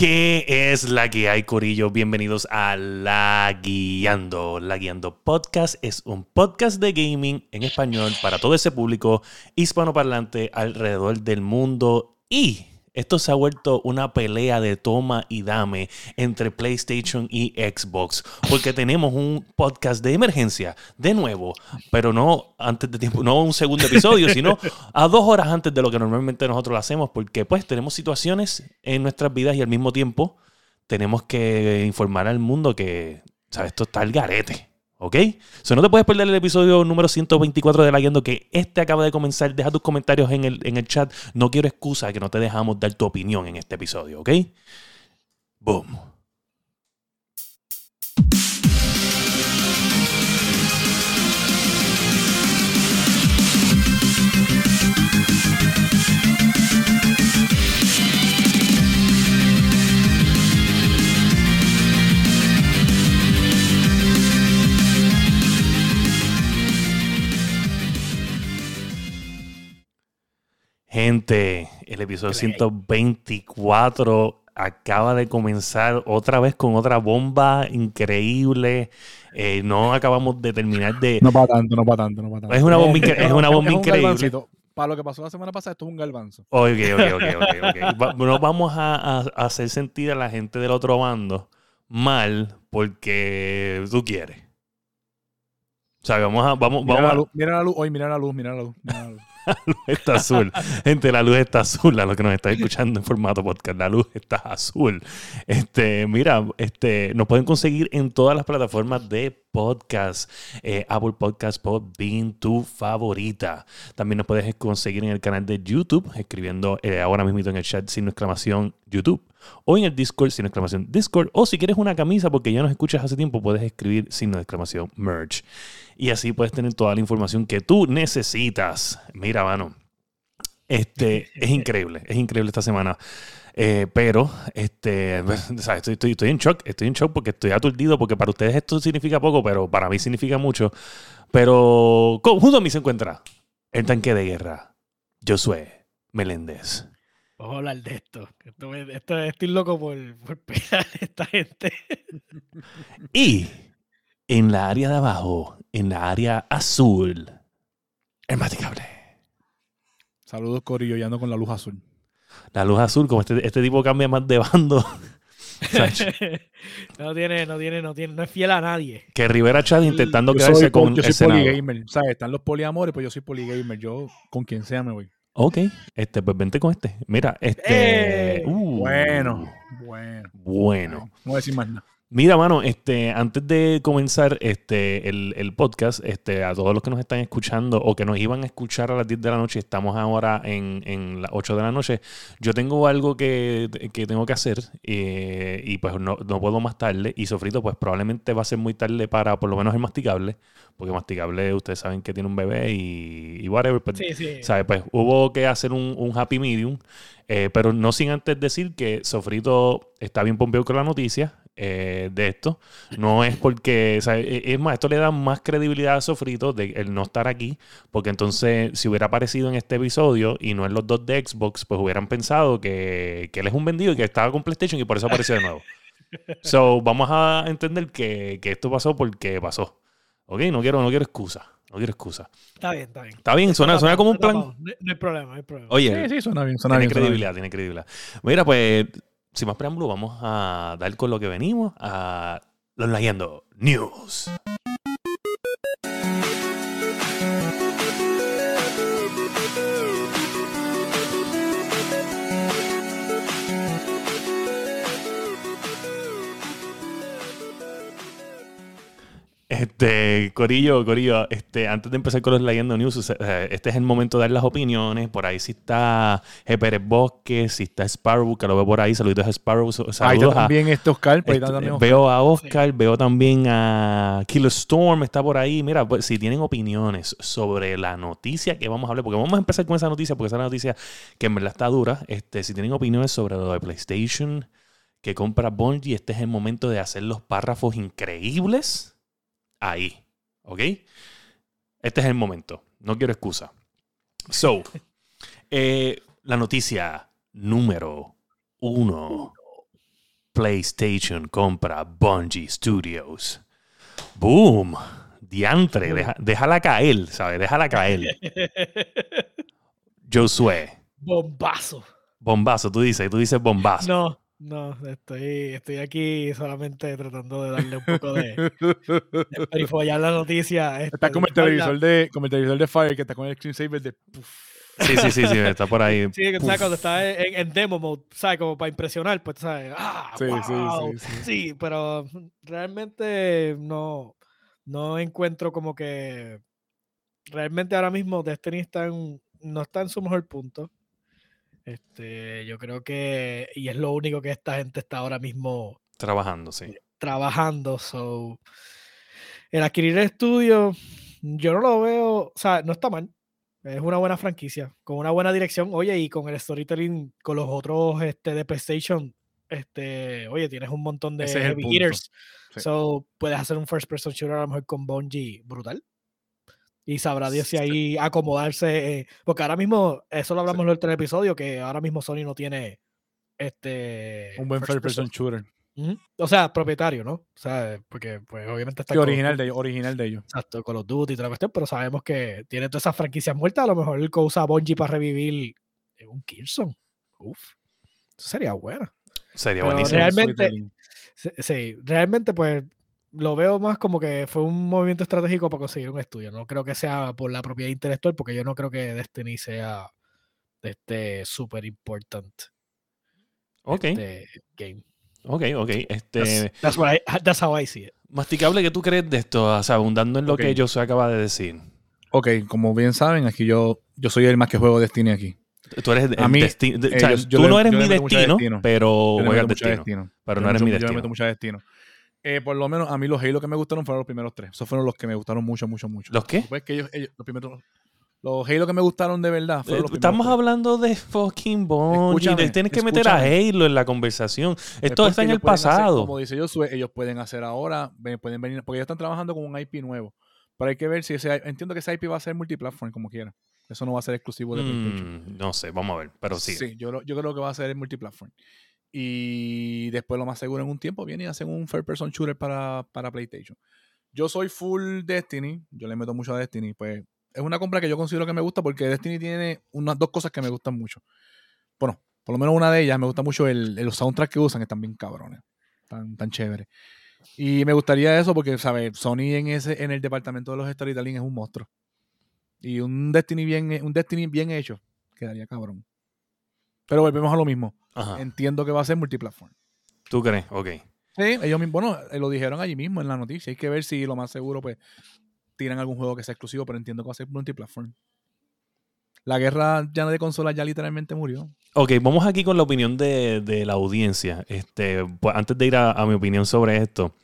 ¿Qué es la que hay, Corillo? Bienvenidos a La Guiando. La Guiando Podcast es un podcast de gaming en español para todo ese público hispanoparlante alrededor del mundo y esto se ha vuelto una pelea de toma y dame entre PlayStation y Xbox, porque tenemos un podcast de emergencia, de nuevo, pero no antes de tiempo, no un segundo episodio, sino a dos horas antes de lo que normalmente nosotros lo hacemos, porque pues tenemos situaciones en nuestras vidas y al mismo tiempo tenemos que informar al mundo que, ¿sabes? Esto está al garete. ¿Ok? So, no te puedes perder el episodio número 124 de La Guiando que este acaba de comenzar. Deja tus comentarios en el, en el chat. No quiero excusa que no te dejamos dar tu opinión en este episodio, ¿ok? Boom. Gente, el episodio 124 acaba de comenzar otra vez con otra bomba increíble. Eh, no acabamos de terminar de. No para tanto, no para tanto, no para tanto. Es una bomba, incre- es una bomba un increíble. Para lo que pasó la semana pasada, esto es un galvanzo. Ok, ok, ok, ok, ok. Va- No vamos a, a- a hacer sentir a la gente del otro bando mal porque tú quieres. O sea, vamos a. Vamos, Mira vamos la a- luz, mira la luz, hoy mira la luz, mira la luz. Mira la luz. está azul. Gente, la luz está azul. A los que nos están escuchando en formato podcast, la luz está azul. Este, mira, este, nos pueden conseguir en todas las plataformas de podcast. Eh, Apple Podcast, Podbean, tu favorita. También nos puedes conseguir en el canal de YouTube, escribiendo eh, ahora mismo en el chat sin exclamación YouTube. O en el Discord sin exclamación Discord. O si quieres una camisa porque ya nos escuchas hace tiempo, puedes escribir sin exclamación merch. Y así puedes tener toda la información que tú necesitas. Mira, mano. Este es increíble, es increíble esta semana. Eh, pero, este, o sea, estoy, estoy, estoy en shock, estoy en shock porque estoy aturdido, porque para ustedes esto significa poco, pero para mí significa mucho. Pero junto a mí se encuentra el tanque de guerra, Josué Meléndez. Vamos a hablar de esto. Esto, es- esto es- estoy loco por, por pegar a esta gente. Y en la área de abajo, en la área azul, el masticable. Saludos, Corillo, y ando con la luz azul. La luz azul, como este, este tipo cambia más de bando. No tiene, no tiene, no tiene, no es fiel a nadie. que Rivera Chad intentando Yo quedarse soy, con yo soy Senado. poligamer, ¿sabes? Están los poliamores, pues yo soy poligamer. Yo con quien sea me voy. Ok, este, pues vente con este. Mira, este. ¡Eh! uh, Bueno, bueno. Bueno. No voy a decir más nada. Mira, mano, este, antes de comenzar este, el, el podcast, este, a todos los que nos están escuchando o que nos iban a escuchar a las 10 de la noche, estamos ahora en, en las 8 de la noche. Yo tengo algo que, que tengo que hacer eh, y pues no, no puedo más tarde. Y sofrito, pues probablemente va a ser muy tarde para por lo menos el masticable, porque masticable ustedes saben que tiene un bebé y, y whatever. Pues, Sí, sí. ¿Sabes? Pues hubo que hacer un, un happy medium, eh, pero no sin antes decir que Sofrito está bien pompeado con la noticia eh, de esto. No es porque, o sea, e- es más, esto le da más credibilidad a Sofrito de el no estar aquí, porque entonces si hubiera aparecido en este episodio y no en los dos de Xbox, pues hubieran pensado que, que él es un vendido y que estaba con PlayStation y por eso apareció de nuevo. So, vamos a entender que, que esto pasó porque pasó. ¿Ok? No quiero, no quiero excusa. No quiero excusa. Está bien, está bien. Está bien, suena, suena como un plan. No, no hay problema, no hay problema. Oye, Sí, sí, suena bien, suena tiene bien. suena bien. credibilidad, tiene credibilidad. Mira, pues, sin más preámbulo, vamos a dar con lo que venimos a los Leyendo News. Este, Corillo, Corillo, este, antes de empezar con los Leyendo News, sea, este es el momento de dar las opiniones. Por ahí sí está G. Pérez Bosque, si está Sparrow, que lo veo por ahí. Saludos a Sparrow. Ahí Saludos está a, también este Oscar, ahí está también Oscar. veo a Oscar, veo también a Killer Storm, está por ahí. Mira, pues, si tienen opiniones sobre la noticia que vamos a hablar, porque vamos a empezar con esa noticia, porque esa es la noticia que en verdad está dura. Este, si tienen opiniones sobre lo de PlayStation que compra Bungie, este es el momento de hacer los párrafos increíbles ahí. ¿Ok? Este es el momento. No quiero excusa. So, eh, la noticia número uno. PlayStation compra Bungie Studios. Boom. Diantre, deja- déjala caer, ¿sabes? Déjala caer. Josué. Bombazo. Bombazo, tú dices, tú dices bombazo. No, no, estoy, estoy aquí solamente tratando de darle un poco de, de perifollar la noticia. este, Está como el televisor de, como el televisor de Fire que está con el screensaver de. Sí, sí, sí, sí, está por ahí. Sí, sabes Puf. cuando está en, en demo mode, ¿sabes? Como para impresionar, pues, ¿sabes? ¡Ah! Sí, sí, sí, sí. Sí, pero realmente no, no encuentro como que. Realmente ahora mismo Destiny está en- no está en su mejor punto. Este, yo creo que. Y es lo único que esta gente está ahora mismo Trabajando, sí. trabajando. So, el adquirir el estudio, yo no lo veo, o sea, no está mal. Es una buena franquicia, con una buena dirección. Oye, y con el storytelling, con los otros este, de PlayStation, este, oye, tienes un montón de Ese heavy hitters. Sí. So, puedes hacer un first person shooter a lo mejor con Bungie brutal. Y sabrá Dios si ahí acomodarse. eh, porque ahora mismo, eso lo hablamos en el otro episodio, que ahora mismo Sony no tiene este Un buen first person shooter. O sea, propietario, ¿no? O sea, porque pues obviamente está Sí, con- original de ellos, original de ellos. Exacto, con los Duty y toda la cuestión, pero sabemos que tiene todas esas franquicias muertas. A lo mejor el que usa Bungie para revivir un Kirson. Uf. Eso sería bueno. Sería Pero buenísimo. realmente- sí, realmente pues lo veo más como que fue un movimiento estratégico para conseguir un estudio. No creo que sea por la propiedad intelectual, porque yo no creo que Destiny sea este súper importante Ok, este game. ok, ok. Este, That's, that's what I- that's how I see it. masticable, ¿qué tú crees de esto? O sea, abundando en lo que Josué acaba de decir. Ok, como bien saben, aquí yo, yo soy el más que juego Destiny aquí. Tú eres A mí, desti- de- o eh, sea, yo- yo tú le- no eres yo mi destino, destino. pero Yo juegas destino. destino. Pero Yo no eres mi Yo le destino. meto mucho destino. Eh, por lo menos a mí los Halo que me gustaron fueron los primeros tres. Esos fueron los que me gustaron mucho, mucho, mucho. ¿Los qué? Después que ellos, ellos- los primeros, los Halo que me gustaron de verdad fueron Eh, los primeros Estamos tres. hablando de fucking Bungie. Escúchame, Tienes que meter a. Halo en la conversación. Es Esto está en el hacer, pasado. como dice Josué, ellos pueden hacer ahora, pueden venir, porque ellos están trabajando con un IP nuevo. Pero hay que ver si ese, entiendo que ese IP va a ser multiplatform como quiera. Eso no va a ser exclusivo de PlayStation. Mm, no sé, vamos a ver. Pero sí. Sí, yo, yo creo que va a ser el multiplatform. Y después, lo más seguro, en un tiempo viene y hacen un first person shooter para, para PlayStation. Yo soy full Destiny, yo le meto mucho a Destiny. Pues es una compra que yo considero que me gusta porque Destiny tiene unas dos cosas que me gustan mucho. Bueno, por lo menos una de ellas me gusta mucho el, los soundtracks que usan, están bien cabrones, tan, tan chéveres. Y me gustaría eso porque, ¿sabes? Sony en ese en el departamento de los storytelling es un monstruo. Y un Destiny bien, un Destiny bien hecho quedaría cabrón. Pero volvemos a lo mismo. Ajá. Entiendo que va a ser multiplatform. ¿Tú crees? Ok. Sí, ellos mismos, bueno, eh, lo dijeron allí mismo en la noticia. Hay que ver si lo más seguro, pues, tiran algún juego que sea exclusivo, pero entiendo que va a ser multiplatform. La guerra ya de consolas ya literalmente murió. Ok, vamos aquí con la opinión de, de la audiencia. Este, pues, antes de ir a, a mi opinión sobre esto,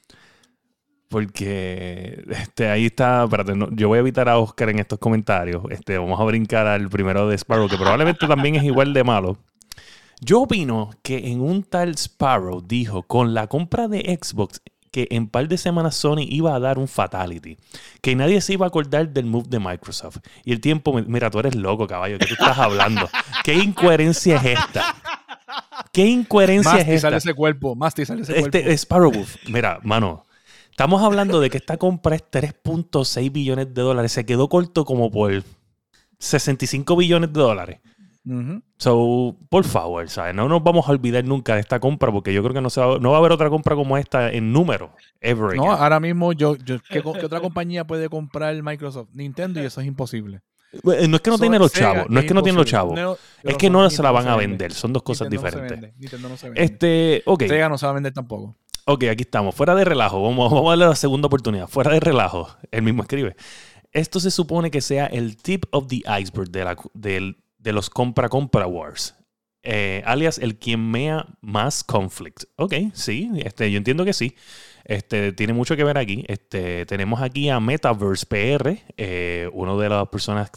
porque este, ahí está, espérate, no, yo voy a evitar a Oscar en estos comentarios. Este, vamos a brincar al primero de Sparrow, que probablemente también es igual de malo. Yo opino que en un tal Sparrow dijo con la compra de Xbox que en par de semanas Sony iba a dar un fatality, que nadie se iba a acordar del move de Microsoft. Y el tiempo, mira, tú eres loco, caballo, ¿qué tú estás hablando? ¿Qué incoherencia es esta? ¿Qué incoherencia Masti es sale esta? ese cuerpo. Masti sale ese cuerpo. Este Sparrow, mira, mano, estamos hablando de que esta compra es 3.6 billones de dólares. Se quedó corto como por 65 billones de dólares. Ujú. So, por favor, ¿sabes? No nos vamos a olvidar nunca de esta compra porque yo creo que no, se va, no va a haber otra compra como esta en número. Ever No, ahora mismo yo, yo ¿qué, qué otra compañía puede comprar Microsoft? Nintendo y eso es imposible. Eh, no es que no So- tiene los Sega chavos, no es que no tiene los chavos. No, Es que no se la van a vende. vender, son dos cosas Nintendo diferentes. Nintendo no se vende. Este, ok. Sega no se va a vender tampoco. Ok, aquí estamos. Fuera de relajo. Vamos, vamos a darle la segunda oportunidad. Fuera de relajo. Él mismo escribe. Esto se supone que sea el tip of the iceberg de, la- del- de los compra-compra wars. Eh, alias el quien mea más conflict. Ok, sí. Este, yo entiendo que sí. Este, tiene mucho que ver aquí. Este, tenemos aquí a Metaverse PR, eh, uno de las personas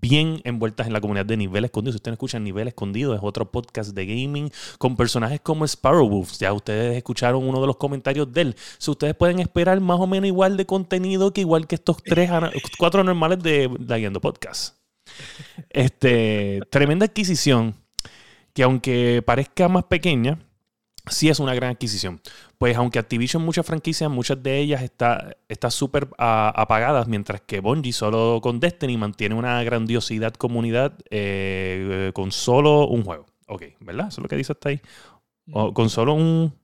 bien envueltas en la comunidad de Nivel Escondido. Si ustedes escuchan Nivel Escondido, es otro podcast de gaming con personajes como Sparrowwolf. Ya ustedes escucharon uno de los comentarios de él. Si ustedes pueden esperar más o menos igual de contenido que igual que estos tres, cuatro normales de Daguiendo Podcast. Este, tremenda adquisición que aunque parezca más pequeña, sí es una gran adquisición. Pues aunque Activision, muchas franquicias, muchas de ellas está está súper ah, apagadas, mientras que Bungie solo con Destiny mantiene una grandiosidad comunidad eh, con solo un juego. Ok, ¿verdad? Eso es lo que dice hasta ahí. O con solo un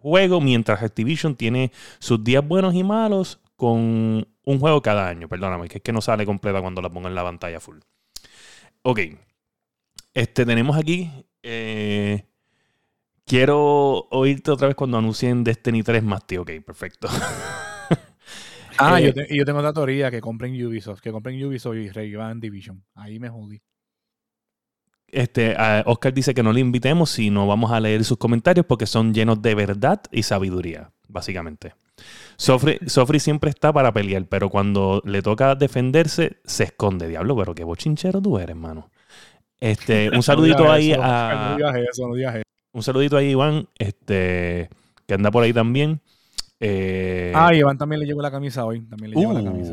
juego, mientras Activision tiene sus días buenos y malos con un juego cada año. Perdóname, que es que no sale completa cuando la pongo en la pantalla full. Ok. Este, tenemos aquí... eh, Quiero oírte otra vez cuando anuncien Destiny 3 más, tío. Ok, perfecto. Ah, Eh, yo, te- y yo tengo otra teoría que compren Ubisoft, que compren Ubisoft y revivan Division. Ahí me jodí. Este, Oscar dice que no le invitemos si no vamos a leer sus comentarios porque son llenos de verdad y sabiduría, básicamente. Sofri, Sofri siempre está para pelear, pero cuando le toca defenderse, se esconde. Diablo, pero qué bochinchero tú eres, hermano. Este, un saludito No ahí eso, a. No digas eso, no digas eso. Un saludito ahí, Iván, este, que anda por ahí también. Eh, Ah, Iván también le llevo la camisa hoy. También le llevo la camisa.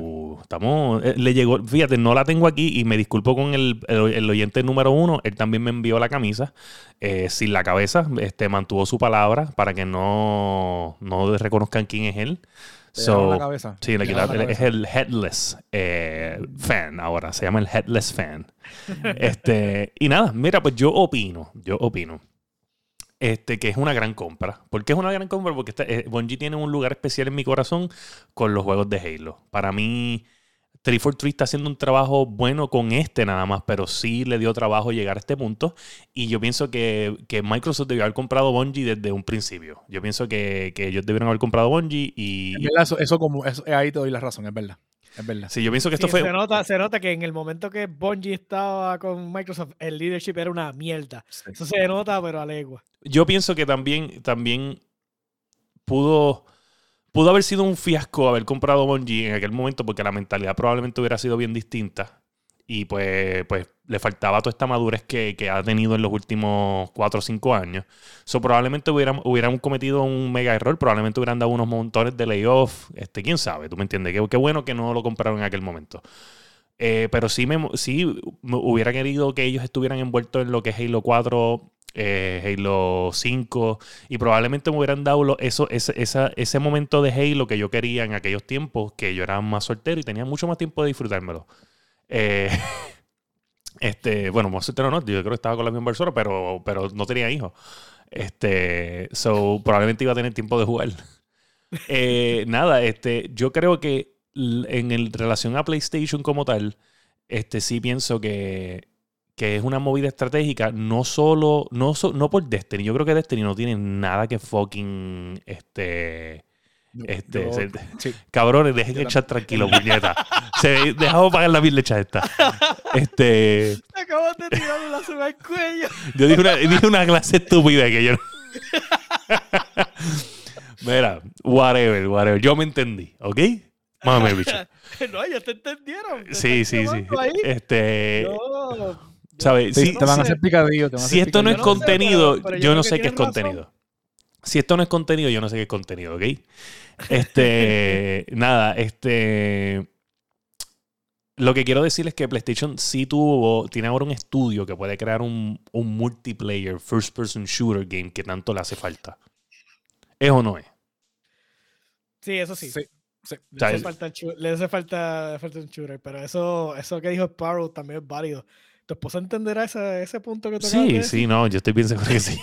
Estamos, eh, le llegó, fíjate, no la tengo aquí y me disculpo con el, el- el oyente número uno. Él también me envió la camisa eh, sin la cabeza. Este, mantuvo su palabra para que no, no reconozcan quién es él. So, la cabeza. sí, le quitaron- la es cabeza. el headless eh, fan ahora. Se llama el headless fan. este, y nada, mira, pues yo opino, yo opino. Este, que es una gran compra. ¿Por qué es una gran compra? Porque eh, Bungie tiene un lugar especial en mi corazón con los juegos de Halo. Para mí, 343 está haciendo un trabajo bueno con este nada más, pero sí le dio trabajo llegar a este punto. Y yo pienso que, que Microsoft debió haber comprado Bungie desde un principio. Yo pienso que, que ellos debieron haber comprado Bungie y... Verdad, eso, eso como, eso- ahí te doy la razón, es verdad. Es verdad. Sí, yo pienso que esto Sí, fue... se, nota, se nota que en el momento que Bungie estaba con Microsoft, el leadership era una mierda. Eso se nota, pero a legua. yo pienso que también, también pudo, pudo haber sido un fiasco haber comprado Bungie en aquel momento porque la mentalidad probablemente hubiera sido bien distinta. Y pues, pues le faltaba toda esta madurez que, que ha tenido en los últimos 4 o 5 años. So, probablemente hubieran, hubieran cometido un mega error, probablemente hubieran dado unos montones de layoff. Este, quién sabe, tú me entiendes. Qué, qué bueno que no lo compraron en aquel momento. Eh, pero sí, me, sí me hubiera querido que ellos estuvieran envueltos en lo que es Halo 4, eh, Halo 5, y probablemente me hubieran dado lo- eso, ese, esa- ese momento de Halo que yo quería en aquellos tiempos, que yo era más soltero y tenía mucho más tiempo de disfrutármelo. Eh, este, bueno, más soltero no, yo creo que estaba con la misma persona, pero, pero no tenía hijos. Este, so, probablemente iba a tener tiempo de jugar. Eh, nada, este, yo creo que en el, relación a PlayStation como tal, este sí pienso que, que es una movida estratégica, no solo, no, so- no por Destiny. Yo creo que Destiny no tiene nada que fucking este. Yo- Este, yo- se- sí. cabrones, dejen el chat tranquilo, puñeta. Se dejamos pagar la lecha esta. Este, Acabas de tirarle la soga al cuello. yo dije una, dije una clase estúpida que yo no. Mira, whatever, whatever. Yo me entendí, ¿ok? Mame, bicho. No, ellos te entendieron. te Sí, sí, sí. ahí. Este, ¿sabes? Sí, Sí, te van a hacer picadillo. te van a si hacer esto no es Yo no sé, contenido, pero- pero yo yo no sé qué es razón. contenido. Si esto no es contenido, yo no sé qué es contenido, ¿ok? Este, nada, este... Lo que quiero decir es que PlayStation sí tuvo, tiene ahora un estudio que puede crear un, un multiplayer first person shooter game que tanto le hace falta. ¿Es o no es? Sí, eso sí. Sí, sí. Le hace falta, le hace falta, falta un shooter, pero eso, eso que dijo Sparrow también es válido. ¿Tu esposa entenderá ese, ese punto que tú acabas de Sí, sí, no, yo estoy bien seguro que sí.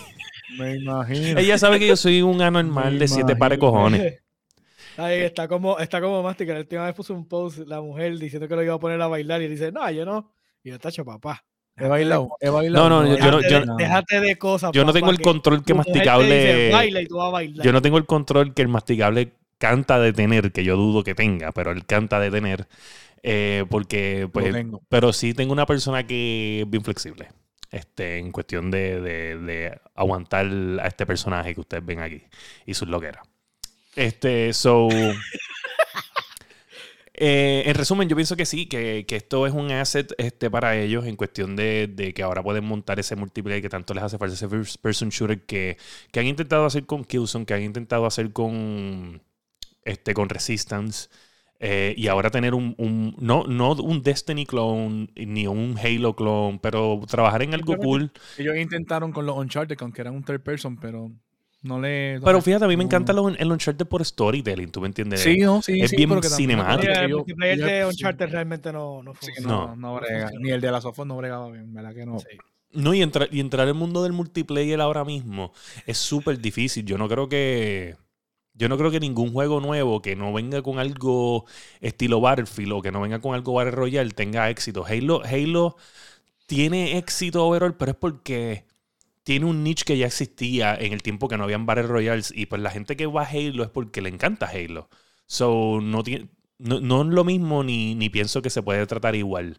Me imagino. Ella sabe que yo soy un anormal Me de siete pares de cojones. Ahí está como, está como Mástica. La última vez puso un post la mujer diciendo que lo iba a poner a bailar y él dice, no, yo no. Y yo, tacho, papá. He bailado, he bailado. No, no, yo- yo no- Déjate, yo de, no- déjate de cosas. Yo no tengo el control que dice, masticable... baila y tú vas a bailar. Yo no tengo el control que el masticable canta de tener, que yo dudo que tenga, pero él canta de tener. Eh, porque, pues, tengo. pero sí tengo una persona que es bien flexible. Este, en cuestión de, de- de aguantar a este personaje que ustedes ven aquí y sus loqueras. Este, so. eh, en resumen, yo pienso que sí, que, que esto es un asset este, para ellos en cuestión de, de que ahora pueden montar ese multiplayer que tanto les hace falta, ese first person shooter que, que han intentado hacer con Killzone, que han intentado hacer con, este, con Resistance. Eh, y ahora tener un, un- no, no un Destiny clone ni un Halo clone, pero trabajar en algo cool. Ellos intentaron con los Uncharted, que aunque eran un third person, pero no le. Pero fíjate, a mí me no- encanta lo- el Uncharted por storytelling, ¿tú me entiendes? Sí, no, sí, es sí, bien cinemático. El multiplayer de sí. Uncharted realmente no, no Sí, funciona. no, No. no, brega. Ni el de la Sofos no bregaba bien, ¿verdad que no? Sí. No, y, entrar y entrar al mundo del multiplayer ahora mismo es súper difícil. Yo no creo que. Yo no creo que ningún juego nuevo que no venga con algo estilo Battlefield o que no venga con algo Battle Royale tenga éxito. Halo, Halo tiene éxito overall, pero es porque tiene un niche que ya existía en el tiempo que no habían Battle Royales. Y pues la gente que va a Halo es porque le encanta Halo. So, no, tiene, no, no es lo mismo ni, ni pienso que se puede tratar igual.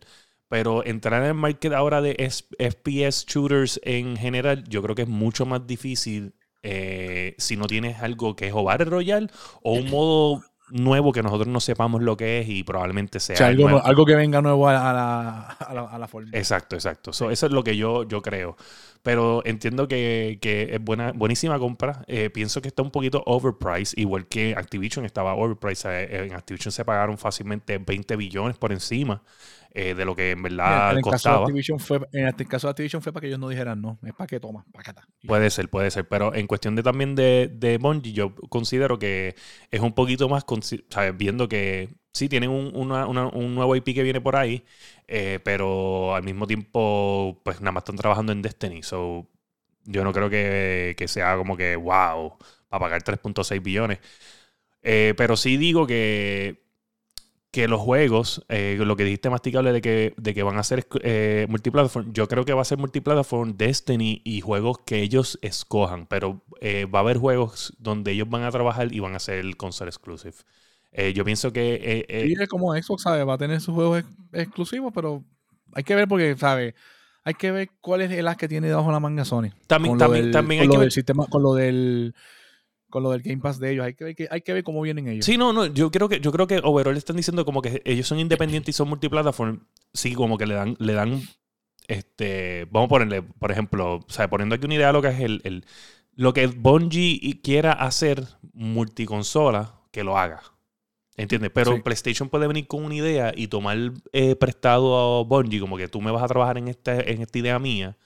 Pero entrar en el market ahora de FPS shooters en general, yo creo que es mucho más difícil eh, si no tienes algo que es o Battle Royale o un modo nuevo que nosotros no sepamos lo que es y probablemente sea O sea, algo, que venga nuevo a, a la, a, la, a la forma. Exacto, exacto. So, eso es lo que yo, yo creo. Pero entiendo que, que es buena, buenísima compra. Eh, pienso que está un poquito overpriced, igual que Activision estaba overpriced. Eh, En Activision se pagaron fácilmente 20 billones por encima eh, de lo que en verdad en, el caso de costaba. Activision fue, en el caso de Activision fue para que ellos no dijeran no, es para que toma, para está. Y- Puede ser, puede ser. Pero en cuestión de también de, de Bungie, yo considero que es un poquito más, ¿sabes? viendo que sí tienen un, una- una- un nuevo IP que viene por ahí, eh, pero al mismo tiempo, pues nada más están trabajando en Destiny. So, yo no creo que, que sea como que, wow, para pagar 3.6 billones. Eh, pero sí digo que, que los juegos, eh, lo que dijiste masticable de que, de que van a ser eh, multiplataform, yo creo que va a ser multiplataform Destiny y juegos que ellos escojan, pero eh, va a haber juegos donde ellos van a trabajar y van a ser console exclusive. Eh, yo pienso que... eh, eh, Sí, es como Xbox, ¿sabes? Va a tener sus juegos ex- exclusivos, pero hay que ver porque, ¿sabes? Hay que ver cuál es el as que tiene debajo la manga Sony. también con lo también, del, también con hay lo que del ver- sistema, con lo del con lo del Game Pass de ellos. Hay que ver, que, hay que ver cómo vienen ellos. Sí, no, no, yo creo que yo creo que overall están diciendo como que ellos son independientes y son multiplataform. Sí, como que le dan le dan este, vamos a ponerle, por ejemplo, o sea, poniendo aquí una idea de lo que es el, el- lo que Bungie quiera hacer multiconsola, que lo haga. ¿Entiendes? Pero Sí. PlayStation puede venir con una idea y tomar eh, prestado a Bungie, como que tú me vas a trabajar en esta, en esta idea mía.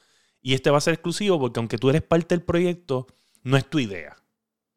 Y este va a ser exclusivo porque aunque tú eres parte del proyecto, no es tu idea.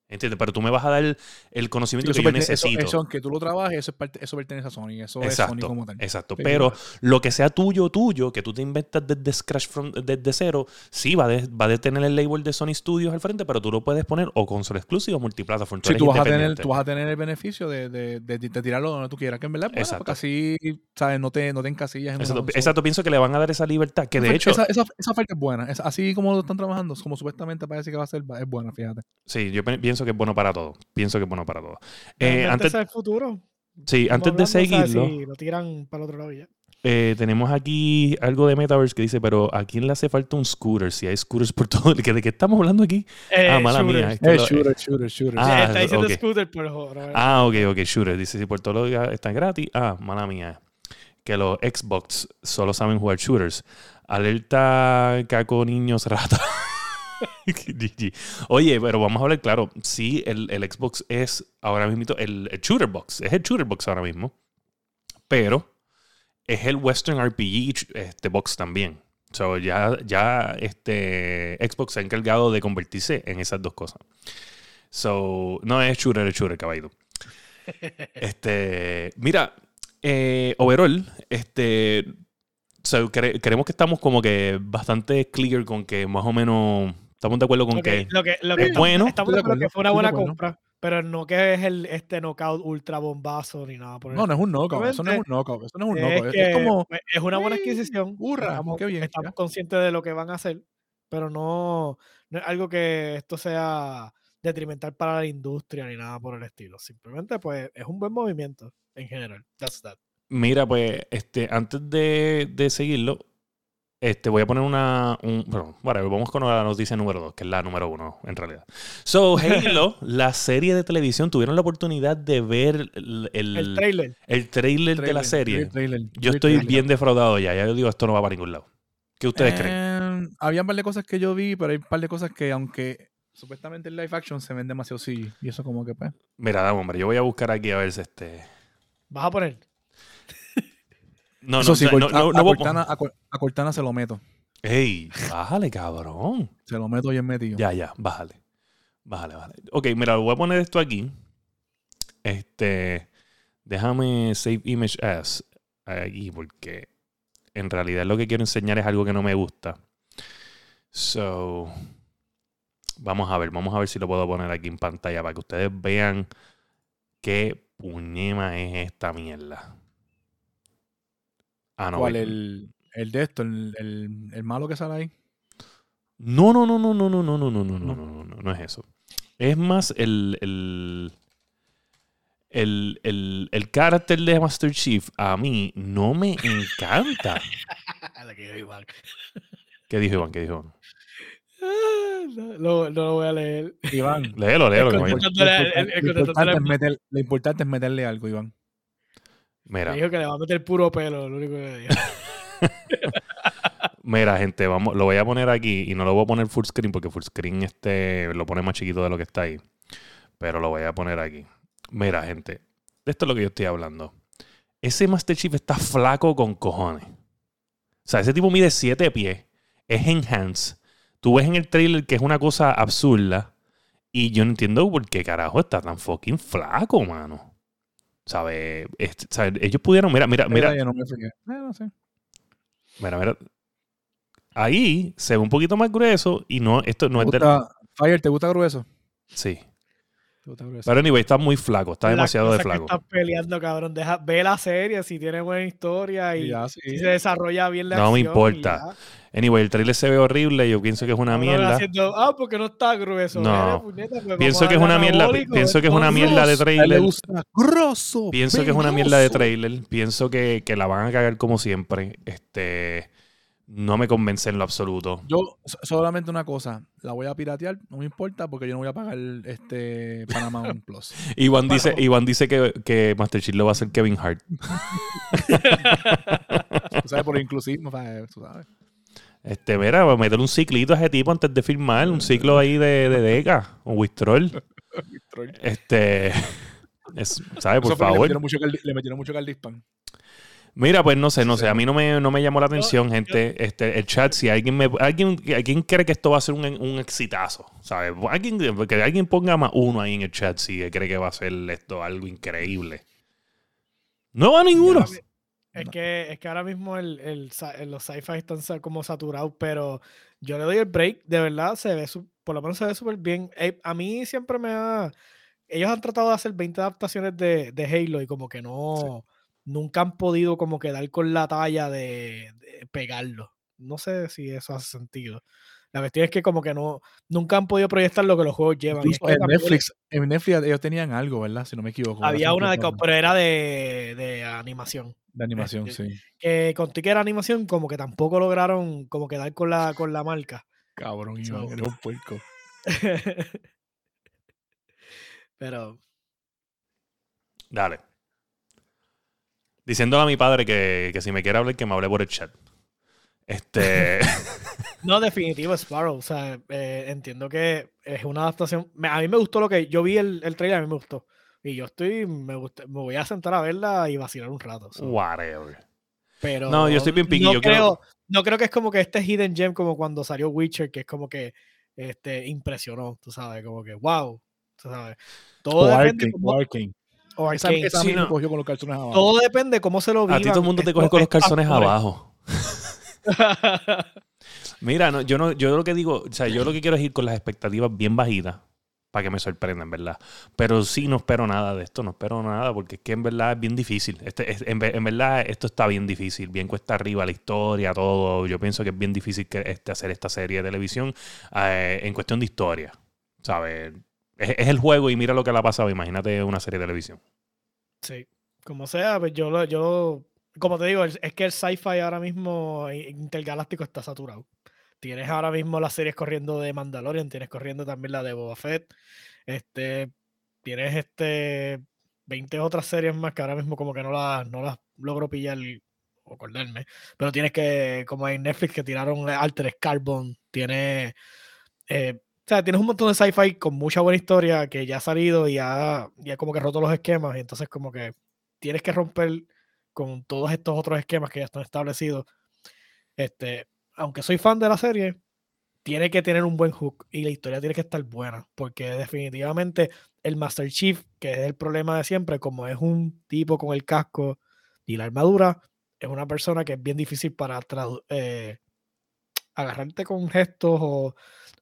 ¿Entiendes? Pero tú me vas a dar el, Sí, conocimiento que yo eso- necesito. eso, aunque tú lo trabajes, eso, es parte- eso pertenece a Sony. Eso es Sony como tal. exacto. Pero lo que sea tuyo, tuyo, que tú te inventas desde scratch from, desde cero, sí va a, de- va a tener el label de Sony Studios al frente, pero tú lo puedes poner o console exclusivo o multiplataform. Sí, tú vas, a tener, tú vas a tener el beneficio de, de, de- tirarlo donde tú quieras, que en verdad, bueno, Exacto. porque así, ¿sabes? No te, no te encasillas en Exacto, exacto, pienso que le van a dar esa libertad, que de Esa- hecho, Esa, esa, esa parte es buena. Es- así como lo están trabajando, como supuestamente parece que va a ser, es buena, fíjate. sí, yo pi- pienso que es bueno para todo. Pienso que es bueno para todo. Eh, antes, ese es el futuro. sí, antes de hablando, o sea, seguirlo, si lo tiran para el otro lado ya. eh, tenemos aquí algo de Metaverse que dice, pero ¿a quién le hace falta un scooter? Si hay scooters por todo. ¿De qué, de qué estamos hablando aquí? Ah, mala shooters. mía, esto Eh, lo- shooter, shooter, shooter. Ah, está diciendo ok. scooter, pero Ah, ok, ok, shooter. Dice, si por todo lo que están gratis. Ah, mala mía. Que los Xbox solo saben jugar shooters. Alerta caco niños rata. Oye, pero vamos a hablar claro. Sí, el, el Xbox es ahora mismo el, el shooter box. Es el shooter box ahora mismo. Pero es el Western RPG este box también. So, ya, ya este Xbox se ha encargado de convertirse en esas dos cosas. So, no es shooter, es shooter, caballito. Este, mira, eh, overall, este, so, cre- creemos que estamos como que bastante clear con que más o menos estamos de acuerdo con que, que lo que, lo que es estamos, bueno. estamos de acuerdo que fue una buena compra, pero no que es el este knockout ultra bombazo ni nada por el No, no es un knockout. Eso no es un knockout. Eso no es un es, knockout. Es, que, es como. pues, es una buena "Ey, adquisición. hurra, estamos, qué bien, estamos ya". conscientes de lo que van a hacer, pero no, no es algo que esto sea detrimental para la industria ni nada por el estilo. Simplemente, pues, es un buen movimiento en general. That's that. Mira, pues, este, antes de, de seguirlo, este, voy a poner una. Un, bueno, whatever, vamos con la noticia número 2, que es la número uno, en realidad. So, Halo, la serie de televisión, tuvieron la oportunidad de ver el, el, El trailer. el trailer de la serie. trailer, Yo estoy trailer. bien defraudado ya. Ya yo digo, esto no va para ningún lado. ¿Qué ustedes creen? Eh, Había un par de cosas que yo vi, pero hay un par de cosas que, aunque supuestamente el live action se ven demasiado CG. Y eso, como que, pues. Mira, dame, hombre, yo voy a buscar aquí a ver si este. ¿Vas a poner? No, Eso no, sí, no, a, no a Cortana, a Cor- a Cortana se lo meto. Ey, bájale, cabrón. Se lo meto bien metido. Ya, ya, bájale. Bájale, bájale. Ok, mira, voy a poner esto aquí. Este. Déjame save image as aquí porque en realidad lo que quiero enseñar es algo que no me gusta. So. Vamos a ver, vamos a ver si lo puedo poner aquí en pantalla para que ustedes vean qué puñema es esta mierda. Ah, no. ¿Cuál? El, el de esto, el, el, el malo que sale ahí. No, no, no, no, no, no, no, no, no, no, no, No. no, no, no, es eso. Es más el, el, el, el, el carácter de Master Chief a mí no me encanta. Que. ¿Qué dijo Iván? ¿Qué dijo Iván? Ah, No, no, no lo voy a leer. Iván. Léelo, léelo. Lo lo contéstale. importante es meter- lo importante es meterle algo, Iván. Mira, Me dijo que le va a meter puro pelo, lo único que le dijo. mira, gente, vamos, lo voy a poner aquí y no lo voy a poner full screen porque full screen este lo pone más chiquito de lo que está ahí. Pero lo voy a poner aquí. Mira, gente, de esto es lo que yo estoy hablando. Ese Master Chief está flaco con cojones. O sea, ese tipo mide 7 pies. Es enhance. Tú ves en el trailer que es una cosa absurda. Y yo no entiendo por qué carajo está tan fucking flaco, mano. ¿Sabes? Este, ¿sabe? Ellos pudieron. Mira, mira, mira. Yo no me fijé. Eh, no sé. Mira, mira. Ahí se ve un poquito más grueso. Y no, esto no ¿Te es de. Fire, ¿te gusta grueso? Sí. Pero anyway, está muy flaco. Está Las demasiado de flaco. Estás peleando, cabrón. Deja, ve la serie si tiene buena historia y Ya, sí. si se desarrolla bien la No me importa. Anyway, el trailer se ve horrible. Yo pienso que es una mierda. haciendo, ah, porque no está grueso. No. Puñeta, pues Pienso a que es una mierda. Pienso que es una mierda de trailer. grosso. Pienso que es una mierda de trailer. Pienso que, que la van a cagar como siempre. Este. No me convence en lo absoluto. Yo so- solamente una cosa, la voy a piratear, no me importa porque yo no voy a pagar este Paramount Plus. Iván dice. Iván dice que, que Master Chief lo va a hacer Kevin Hart. Tú sabes, por inclusismo, ¿sabes? Tú sabes. Este, mira, va a meter un ciclito a ese tipo antes de firmar. Un ciclo ahí de, de Deca. Un Wistrol. Este. es- ¿Sabes? Por Le favor. metieron mucho, caldi- le metieron mucho caldispan. Mira, pues no sé, no sé. A mí no me, no me llamó la atención, yo- gente. Este, el chat, si alguien me. Alguien, alguien cree que esto va a ser un, un exitazo, ¿sabes? Alguien, que alguien ponga más uno ahí en el chat si cree que va a ser esto algo increíble. No va ninguno. Es que, es que ahora mismo el, el los sci-fi están como saturados, pero yo le doy el break, de verdad, se ve, su- por lo menos se ve súper bien. Eh, a mí siempre me ha... Ellos han tratado de hacer 20 adaptaciones de, de Halo y como que no... Nunca han podido como que dar con la talla de, de pegarlo. No sé si eso hace sentido. La cuestión es que como que no... Nunca han podido proyectar lo que los juegos llevan. en también Netflix, en Netflix ellos tenían algo, ¿verdad? Si no me equivoco. Había una, de, pero era de, de animación. de animación, este, sí. que contigo que era animación, como que tampoco lograron como quedar con la, con la marca. Cabrón, So- Iván, eres un puerco. Pero Dale. Diciéndole a mi padre que, que si me quiere hablar, que me hable por el chat. Este. no, definitivo Sparrow. O sea, eh, entiendo que es una adaptación. me- a mí me gustó lo que yo vi el, el trailer, a mí me gustó. Y yo estoy, me, gusta- me voy a sentar a verla y vacilar un rato. so. whatever. Pero No, yo estoy bien picky, No, yo creo, creo- no creo que es como que este Hidden Gem, como cuando salió Witcher, que es como que este, impresionó, tú sabes, como que wow. Tú sabes. Todo O depende cómo- o Esa, esa a Sí, no. cogió con los calzones abajo. Todo depende cómo se lo A vivan. ti todo el mundo te coge con los calzones abajo. Mira, no, yo no, yo lo que digo, o sea, yo lo que quiero es ir con las expectativas bien bajitas para que me sorprendan, ¿verdad? Pero sí no espero nada de esto, no espero nada, porque es que en verdad es bien difícil. Este, es- en, ve- en verdad esto está bien difícil, bien cuesta arriba la historia, todo. Yo pienso que es bien difícil que, este, hacer esta serie de televisión eh, en cuestión de historia, ¿sabes? Es, es el juego y mira lo que le ha pasado, imagínate una serie de televisión. Sí, como sea, pues yo, lo- yo como te digo, es que el sci-fi ahora mismo i- intergaláctico está saturado. Tienes ahora mismo las series corriendo de Mandalorian, tienes corriendo también la de Boba Fett, este, tienes este 20 otras series más que ahora mismo como que no las, no las logro pillar o acordarme, pero tienes que, como en Netflix que tiraron Altered Carbon, tienes, eh, o sea, tienes un montón de sci-fi con mucha buena historia que ya ha salido y ya como que roto los esquemas, y entonces como que tienes que romper con todos estos otros esquemas que ya están establecidos. Este, aunque soy fan de la serie, tiene que tener un buen hook y la historia tiene que estar buena, porque definitivamente el Master Chief, que es el problema de siempre, como es un tipo con el casco y la armadura, es una persona que es bien difícil para eh, agarrarte con gestos o,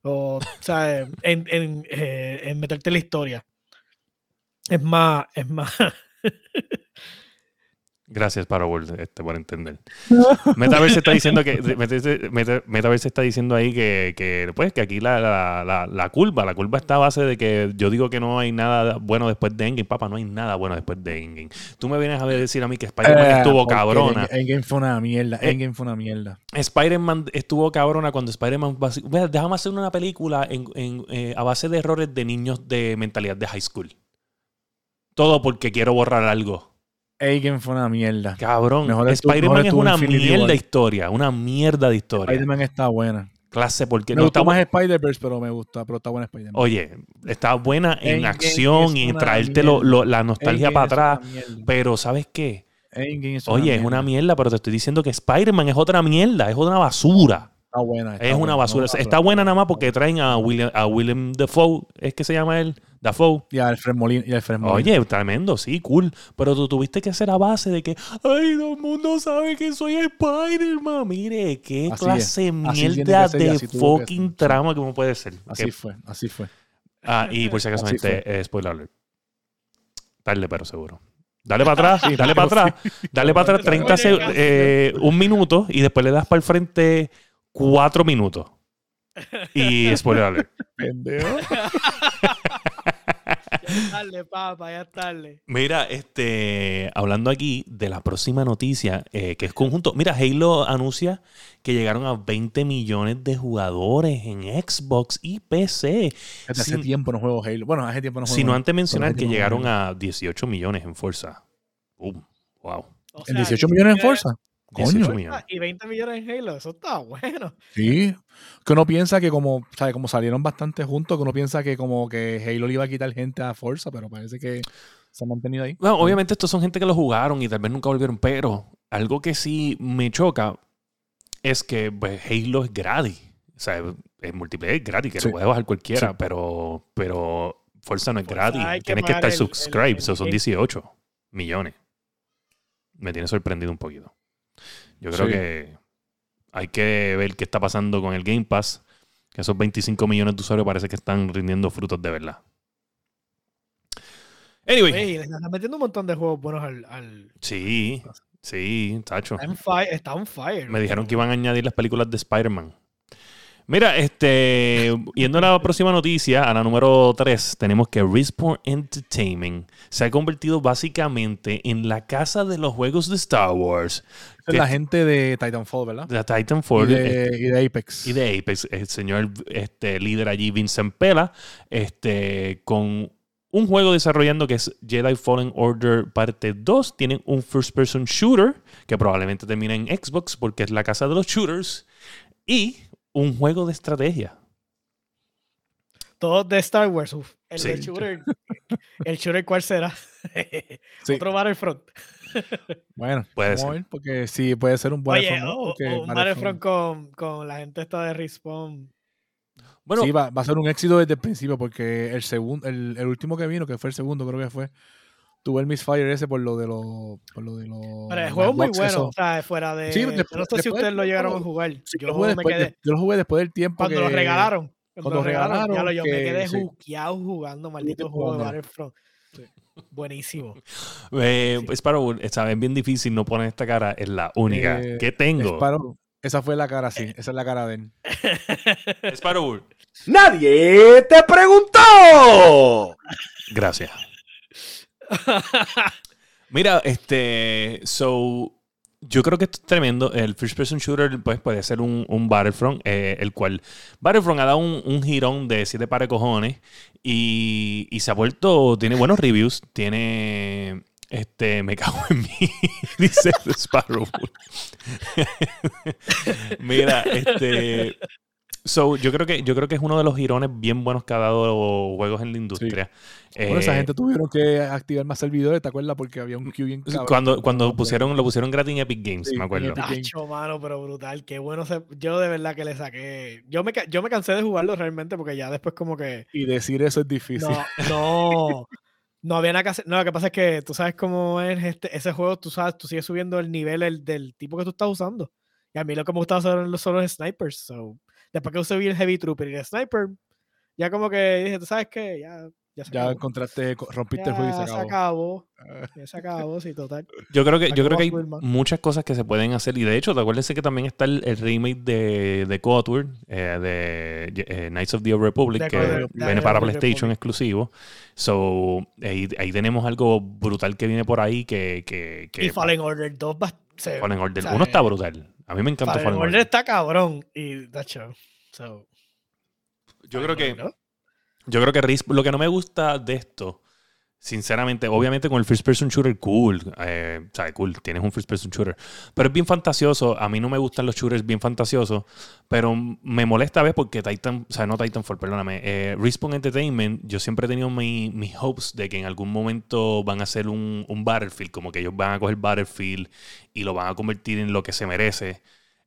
o sea, en, en, eh, en meterte la historia. Es más, es más, Gracias, Parable, este, por entender. Metaverse está diciendo que Metaverse está diciendo ahí que, que pues que aquí la, la, la, curva, la curva está a base de que yo digo que no hay nada bueno después de Endgame, papá, no hay nada bueno después de Endgame. Tú me vienes a decir a mí que Spider-Man Eh, estuvo cabrona. Endgame fue una mierda. Eh, Endgame fue una mierda. Spider-Man estuvo cabrona cuando Spider-Man déjame hacer una película en, en, eh, a base de errores de niños de mentalidad de high school. Todo porque quiero borrar algo. Endgame fue una mierda. Cabrón, Spider-Man es una Infinity mierda de historia, una mierda de historia. Spider-Man está buena. Clase porque Me no gustó estamos- más Spider-Verse, pero me gusta, pero está buena Spider-Man. Oye, está buena en acción y en traerte lo- mierda. lo- la nostalgia para atrás. Pero ¿sabes qué? Es Oye, es una mierda, pero te estoy diciendo que Spider-Man es otra mierda, es una basura. Está buena. está es una basura. no, Está buena nada más porque traen a William, a Willem Dafoe, ¿es que se llama él? Dafoe. Y Alfred Molina. Y Alfred Molina. Oye, tremendo, sí, cool. Pero tú tuviste que hacer a base de que, ay, todo el mundo sabe que soy Spider-Man. Mire, qué Así clase que mierda ser de que fucking ser. trama como puede ser. Así Que- fue, así fue. Ah, y por si acaso, gente, eh, spoiler alert. Tarde, pero seguro. Dale para atrás, Sí, dale para atrás, dale para atrás 30 Spoiler segundos, eh, un minuto y después le das para el frente cuatro minutos. Y spoiler alert. Pendejo. Ya tarde, papá, ya tarde. Mira, este, hablando aquí de la próxima noticia, eh, que es conjunto. Mira, Halo anuncia que llegaron a 20 millones de jugadores en Xbox y PC. Hace Sin- tiempo no juego Halo. Bueno, hace tiempo no juego. Sino antes mencionar que no llegaron a 18 millones en fuerza. Boom. Wow. O ¿En sea, 18 millones en Forza? 18 Coño. millones. Y 20 millones en Halo, eso está bueno. Sí. Que uno piensa que como, ¿sabe? como salieron bastante juntos, que uno piensa que como que Halo le iba a quitar gente a Forza, pero parece que se han mantenido ahí. Bueno, obviamente estos son gente que lo jugaron y tal vez nunca volvieron, pero algo que sí me choca es que pues, Halo es gratis. O sea, es multiplayer gratis, que Sí. lo puede bajar cualquiera, Sí. pero, pero Forza no es Forza gratis. que Tienes que estar el- el- el so son game. 18 millones. Me tiene sorprendido un poquito. Yo creo Sí. que hay que ver qué está pasando con el Game Pass, que esos 25 millones de usuarios parece que están rindiendo frutos de verdad. Anyway, Oye, y le están metiendo un montón de juegos buenos al. al sí, sí, tacho. está, en fire, está on fire. Me dijeron que iban a añadir las películas de Spider-Man. Mira, este, yendo a la próxima noticia, a la número 3, tenemos que Respawn Entertainment se ha convertido básicamente en la casa de los juegos de Star Wars. Es la gente de Titanfall, ¿verdad? De Titanfall y, de, y de Apex. y de Apex, el señor este, líder allí, Vincent Pela, este, con un juego desarrollando que es Jedi Fallen Order parte 2. Tienen un first person shooter que probablemente termine en Xbox porque es la casa de los shooters. Y un juego de estrategia. Todos de Star Wars. uf. El Sí. de shooter. ¿El shooter cuál será? Sí. Otro Battlefront. Bueno, Puede ser. porque sí, puede ser un Oye, Battlefront. o, ¿no? o- Porque o un Battlefront con, con la gente esta de Respawn. Bueno, sí, va, va a ser un éxito desde el principio, porque el segundo, el, el último que vino, que fue el segundo, creo que fue, tuvo el misfire ese por lo de los. Por lo de los. Pero el juego es muy bueno. eso. O sea, fuera de. Sí, después- no sé si ustedes lo llegaron a jugar. Sí, yo lo jugué después, quedé. de- yo lo jugué después del tiempo Cuando que lo regalaron. Cuando, cuando lo regalaron, regalaron, ya lo, yo me que- quedé sí. juqueado jugando maldito juego de. Battlefront. Buenísimo. eh, sí. Sparrow, vez bien difícil no poner esta cara, es la única Eh, que tengo. Sparrow, esa fue la cara, sí. Esa es la cara de él. Sparrow, ¡Nadie te preguntó! gracias. Mira, este, so, yo creo que esto es tremendo. El first person shooter pues, puede ser un, Battlefront, eh, el cual Battlefront ha dado un, girón de siete pares cojones y, y se ha vuelto, tiene buenos reviews, tiene, este, me cago en mí, dice Sparrow. Mira, este, So, yo creo que yo creo que es uno de los girones bien buenos que ha dado juegos en la industria. Bueno, esa Eh, gente tuvieron que activar más servidores, ¿te acuerdas? Porque había un queue bien cabrón. cuando cuando pusieron lo pusieron gratis en Epic Games, Sí, me acuerdo. Tacho, mano, pero brutal. Qué bueno. se- Yo de verdad que le saqué. Yo me, yo me cansé de jugarlo realmente porque ya después, como que. Y decir eso es difícil. No, no. No había nada que hacer. No, lo que pasa es que tú sabes cómo es este, ese juego. Tú sabes, tú sigues subiendo el nivel el- del tipo que tú estás usando. Y a mí lo que me gustaba son los, son los snipers. So, después que usé el Heavy Trooper y el Sniper, ya como que dije, tú sabes qué, ya, ya se Ya acabó. encontraste, rompiste el juego y se Ya se acabó. acabó. Ah. Ya se acabó, sí, total. Yo creo que, yo Acabó creo que hay muchas cosas que se pueden hacer. Y de hecho, acuérdense que también está el, el remake de, de KOTOR, eh, de eh, Knights of the Old Republic, De que viene para PlayStation Republic. exclusivo. So, ahí, ahí tenemos algo brutal que viene por ahí que... que, que Y Fallen Order 2 va, se, Fallen Order. o sea, Uno está brutal. A mí me encanta Fallen Fallen Order Order. está cabrón. Y, tacho, so, Yo creo que... ¿no? Yo creo que Resp- lo que no me gusta de esto, sinceramente, obviamente con el first person shooter, cool. Eh, sea, cool, tienes un first person shooter. Pero es bien fantasioso. A mí no me gustan los shooters bien fantasiosos. Pero me molesta a veces porque Titan, o sea, no Titanfall, perdóname. Eh, Respawn Entertainment, yo siempre he tenido mi- mis hopes de que en algún momento van a hacer un, un Battlefield, como que ellos van a coger Battlefield y lo van a convertir en lo que se merece.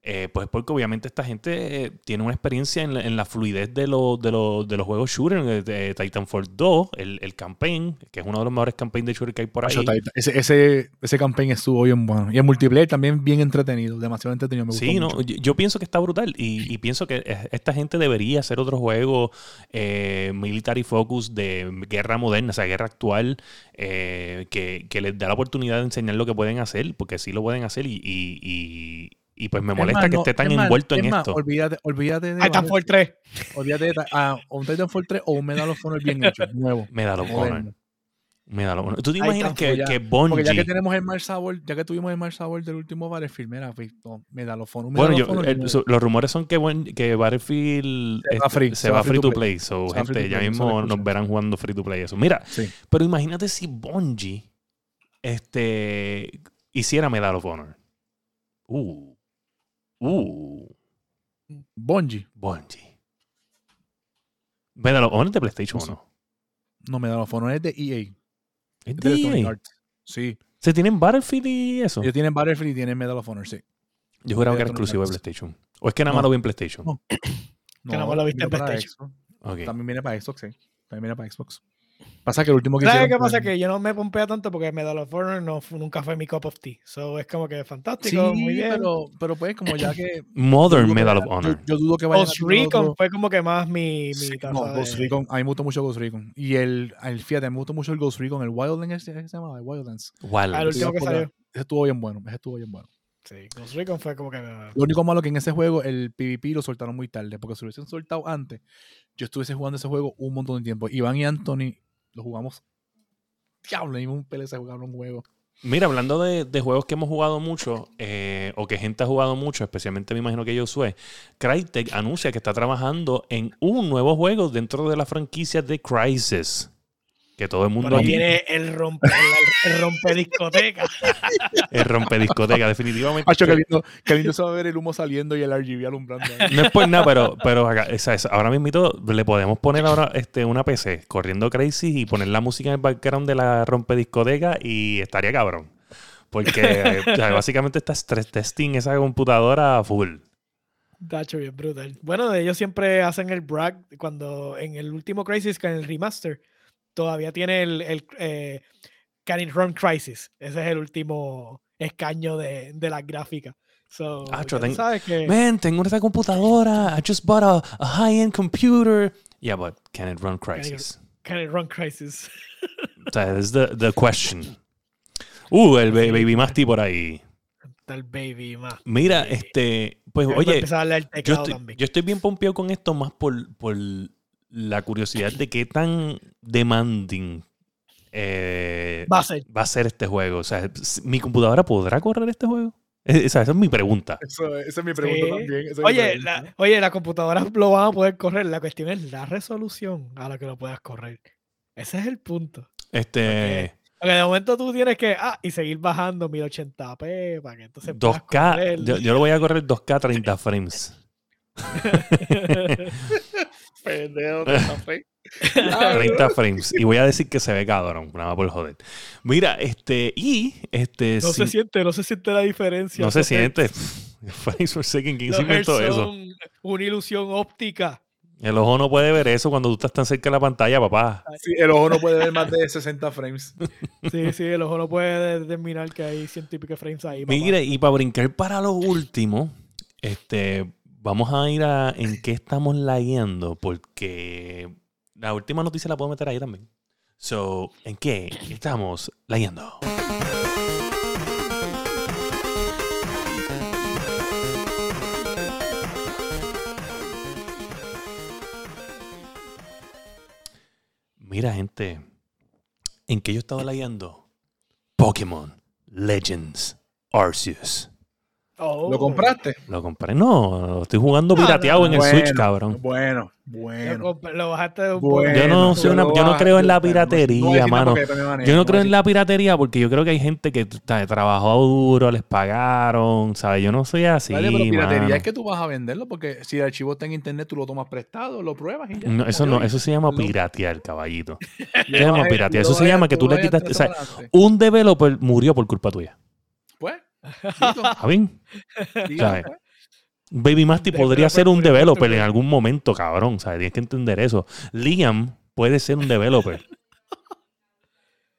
Eh, pues porque obviamente esta gente eh, tiene una experiencia en la, en la fluidez de, los de, los de los juegos shooter, de Titanfall 2, el, el campaign, que es uno de los mejores campaigns de shooter que hay por ahí. Ese, ese, ese campaign estuvo bien bueno. Y el multiplayer también bien entretenido, demasiado entretenido. Me Sí, no, yo, yo pienso que está brutal y, y pienso que esta gente debería hacer otro juego eh, military focus de guerra moderna, o sea, guerra actual, que, que les da la oportunidad de enseñar lo que pueden hacer, porque sí lo pueden hacer y, y, y- y, pues me Es molesta más, que no, esté tan es envuelto es en más, esto. Olvídate, olvídate de. Titanfall 3. Olvídate de. ah, o un Titanfall 3 o un Medal of Honor bien hecho, nuevo. Medal of. Honor. Medal of Honor. ¿Tú te imaginas que, ya. que Porque ya que Bungie... tenemos el mal sabor, ya que tuvimos el mal sabor del último Battlefield, mira, pues, no, Medal of Honor. Bueno, yo- of Honor el- nuevo. so- los rumores son que, Buen- que Battlefield Se va este, free, se va free to play. So, Se va free gente, ya play, mismo nos verán jugando free to play eso. Mira, Sí. pero imagínate si Bungie este, hiciera Medal of Honor. Uh. Uh. Bungie. Bungie. Medal of Honor es de PlayStation o no? No, Medal of Honor es de EA. Es de EA. Arts. Sí. ¿Se tienen Battlefield y eso? Ellos tienen Battlefield y tienen Medal of Honor, sí. Yo juraba que era exclusivo de. PlayStation. ¿O es que nada más No. lo vi en PlayStation? No. nada más lo viste en PlayStation. También viene para Xbox, sí. También viene para Xbox. Pasa que el último que ¿Sabes hicieron qué fue- pasa? Que yo no me pompea tanto porque Medal of Honor no, nunca fue mi cup of tea. So es como que Sí, fantástico, muy bien. pero, pero pues como ya que... Modern Medal of Honor. Yo, yo dudo que vayan Ghost Recon otro- fue como que más mi, mi Sí, no, de- Ghost Recon, a mí me gustó mucho Ghost Recon. Y el, el fíjate, me gustó mucho el Ghost Recon, el Wildlands, ¿ese se llamaba? El Wildlands. Wildlands. Ah, el último que salió. Ese estuvo bien bueno, ese estuvo bien bueno. Sí, Ghost Recon fue como que... Lo único malo que en ese juego el PvP lo soltaron muy tarde, porque si lo hubiesen soltado antes, yo estuviese jugando ese juego un montón de tiempo. Iván y Anthony lo jugamos. Diablo, ni un pele se jugaron un juego. Mira, hablando de, de juegos que hemos jugado mucho, eh, o que gente ha jugado mucho, especialmente me imagino que yo soy, Crytek anuncia que está trabajando en un nuevo juego dentro de la franquicia de Crysis. Que todo el mundo Pero viene el rompe, el, el rompe discoteca. es rompediscoteca, definitivamente. Hacho, qué lindo, qué lindo se va a ver el humo saliendo y el RGB alumbrando. ahí. No es por nada, pero, pero acá- ahora mismo le podemos poner ahora este, una PC corriendo Crazy y poner la música en el background de la rompediscoteca y estaría cabrón. Porque o sea, básicamente está stress testing esa computadora full. Tacho, bien brutal. Bueno, ellos siempre hacen el brag cuando en el último Crisis, que en el remaster, todavía tiene el, el eh, Can It Run Crisis. Ese es el último escaño de, de las gráficas. So, Acho, sabes que Man, tengo esta computadora. I just bought a, a high-end computer. Yeah, but can it run Crysis? Can It Run Crisis. Sea, that's the, the question. Uh, el ba- Baby Masti por ahí. Está el baby más. Mira, este, pues oye, yo estoy, yo estoy bien pompeado con esto más por, por la curiosidad de qué tan demanding eh, Va a ser. va a ser este juego. O sea, ¿mi computadora podrá correr este juego? Eh, esa, esa es mi pregunta. Eso- esa es mi pregunta Sí. también. es Oye, pregunta. la, oye, las computadoras lo van a poder correr. La cuestión es la resolución a la que lo puedas correr. Ese es el punto. Este, Porque de momento tú tienes que, ah, y seguir bajando 1080p para que entonces puedas 2K, correr. yo, yo lo voy a correr 2K 30 frames. Pendejo, que está fake. 30 frames. Y voy a decir que se ve cabrón, nada más por joder. Mira, este, y este. No si- se siente, no se siente la diferencia. no se siente. Frames per second, ¿quién se inventó eso? Una ilusión óptica. El ojo no puede ver eso cuando tú estás tan cerca de la pantalla, papá. Sí, el ojo no puede ver más de 60 frames. Sí, sí, el ojo no puede determinar que hay pico frames ahí. papá. Mira, y para brincar para lo último, este, vamos a ir a en qué estamos leyendo, porque la última noticia la puedo meter ahí también. So, ¿en qué estamos leyendo? Mira, gente, ¿en qué yo estaba leyendo? Pokémon Legends Arceus. Oh. ¿Lo compraste? Lo compré. No, estoy jugando No, pirateado no, en el Switch, cabrón. Bueno, bueno. lo bajaste de un Bueno, Yo no, soy una- yo no creo en la piratería, mano. Yo no creo en la piratería porque yo creo que hay gente que trabajó duro, les pagaron, ¿sabes? Yo no soy así, Vale, pero piratería mano. es que tú vas a venderlo porque si el archivo está en internet, tú lo tomas prestado, lo pruebas y ya. No, eso no, eso se llama piratear, caballito. se llama lo Eso se llama que tú le quitas- o sea. Un developer murió por culpa tuya. Pues, ¿Sabes? pues. Baby Developer podría ser un developer en culpa. algún momento, cabrón. ¿sabes? Tienes que entender eso. Liam puede ser un developer.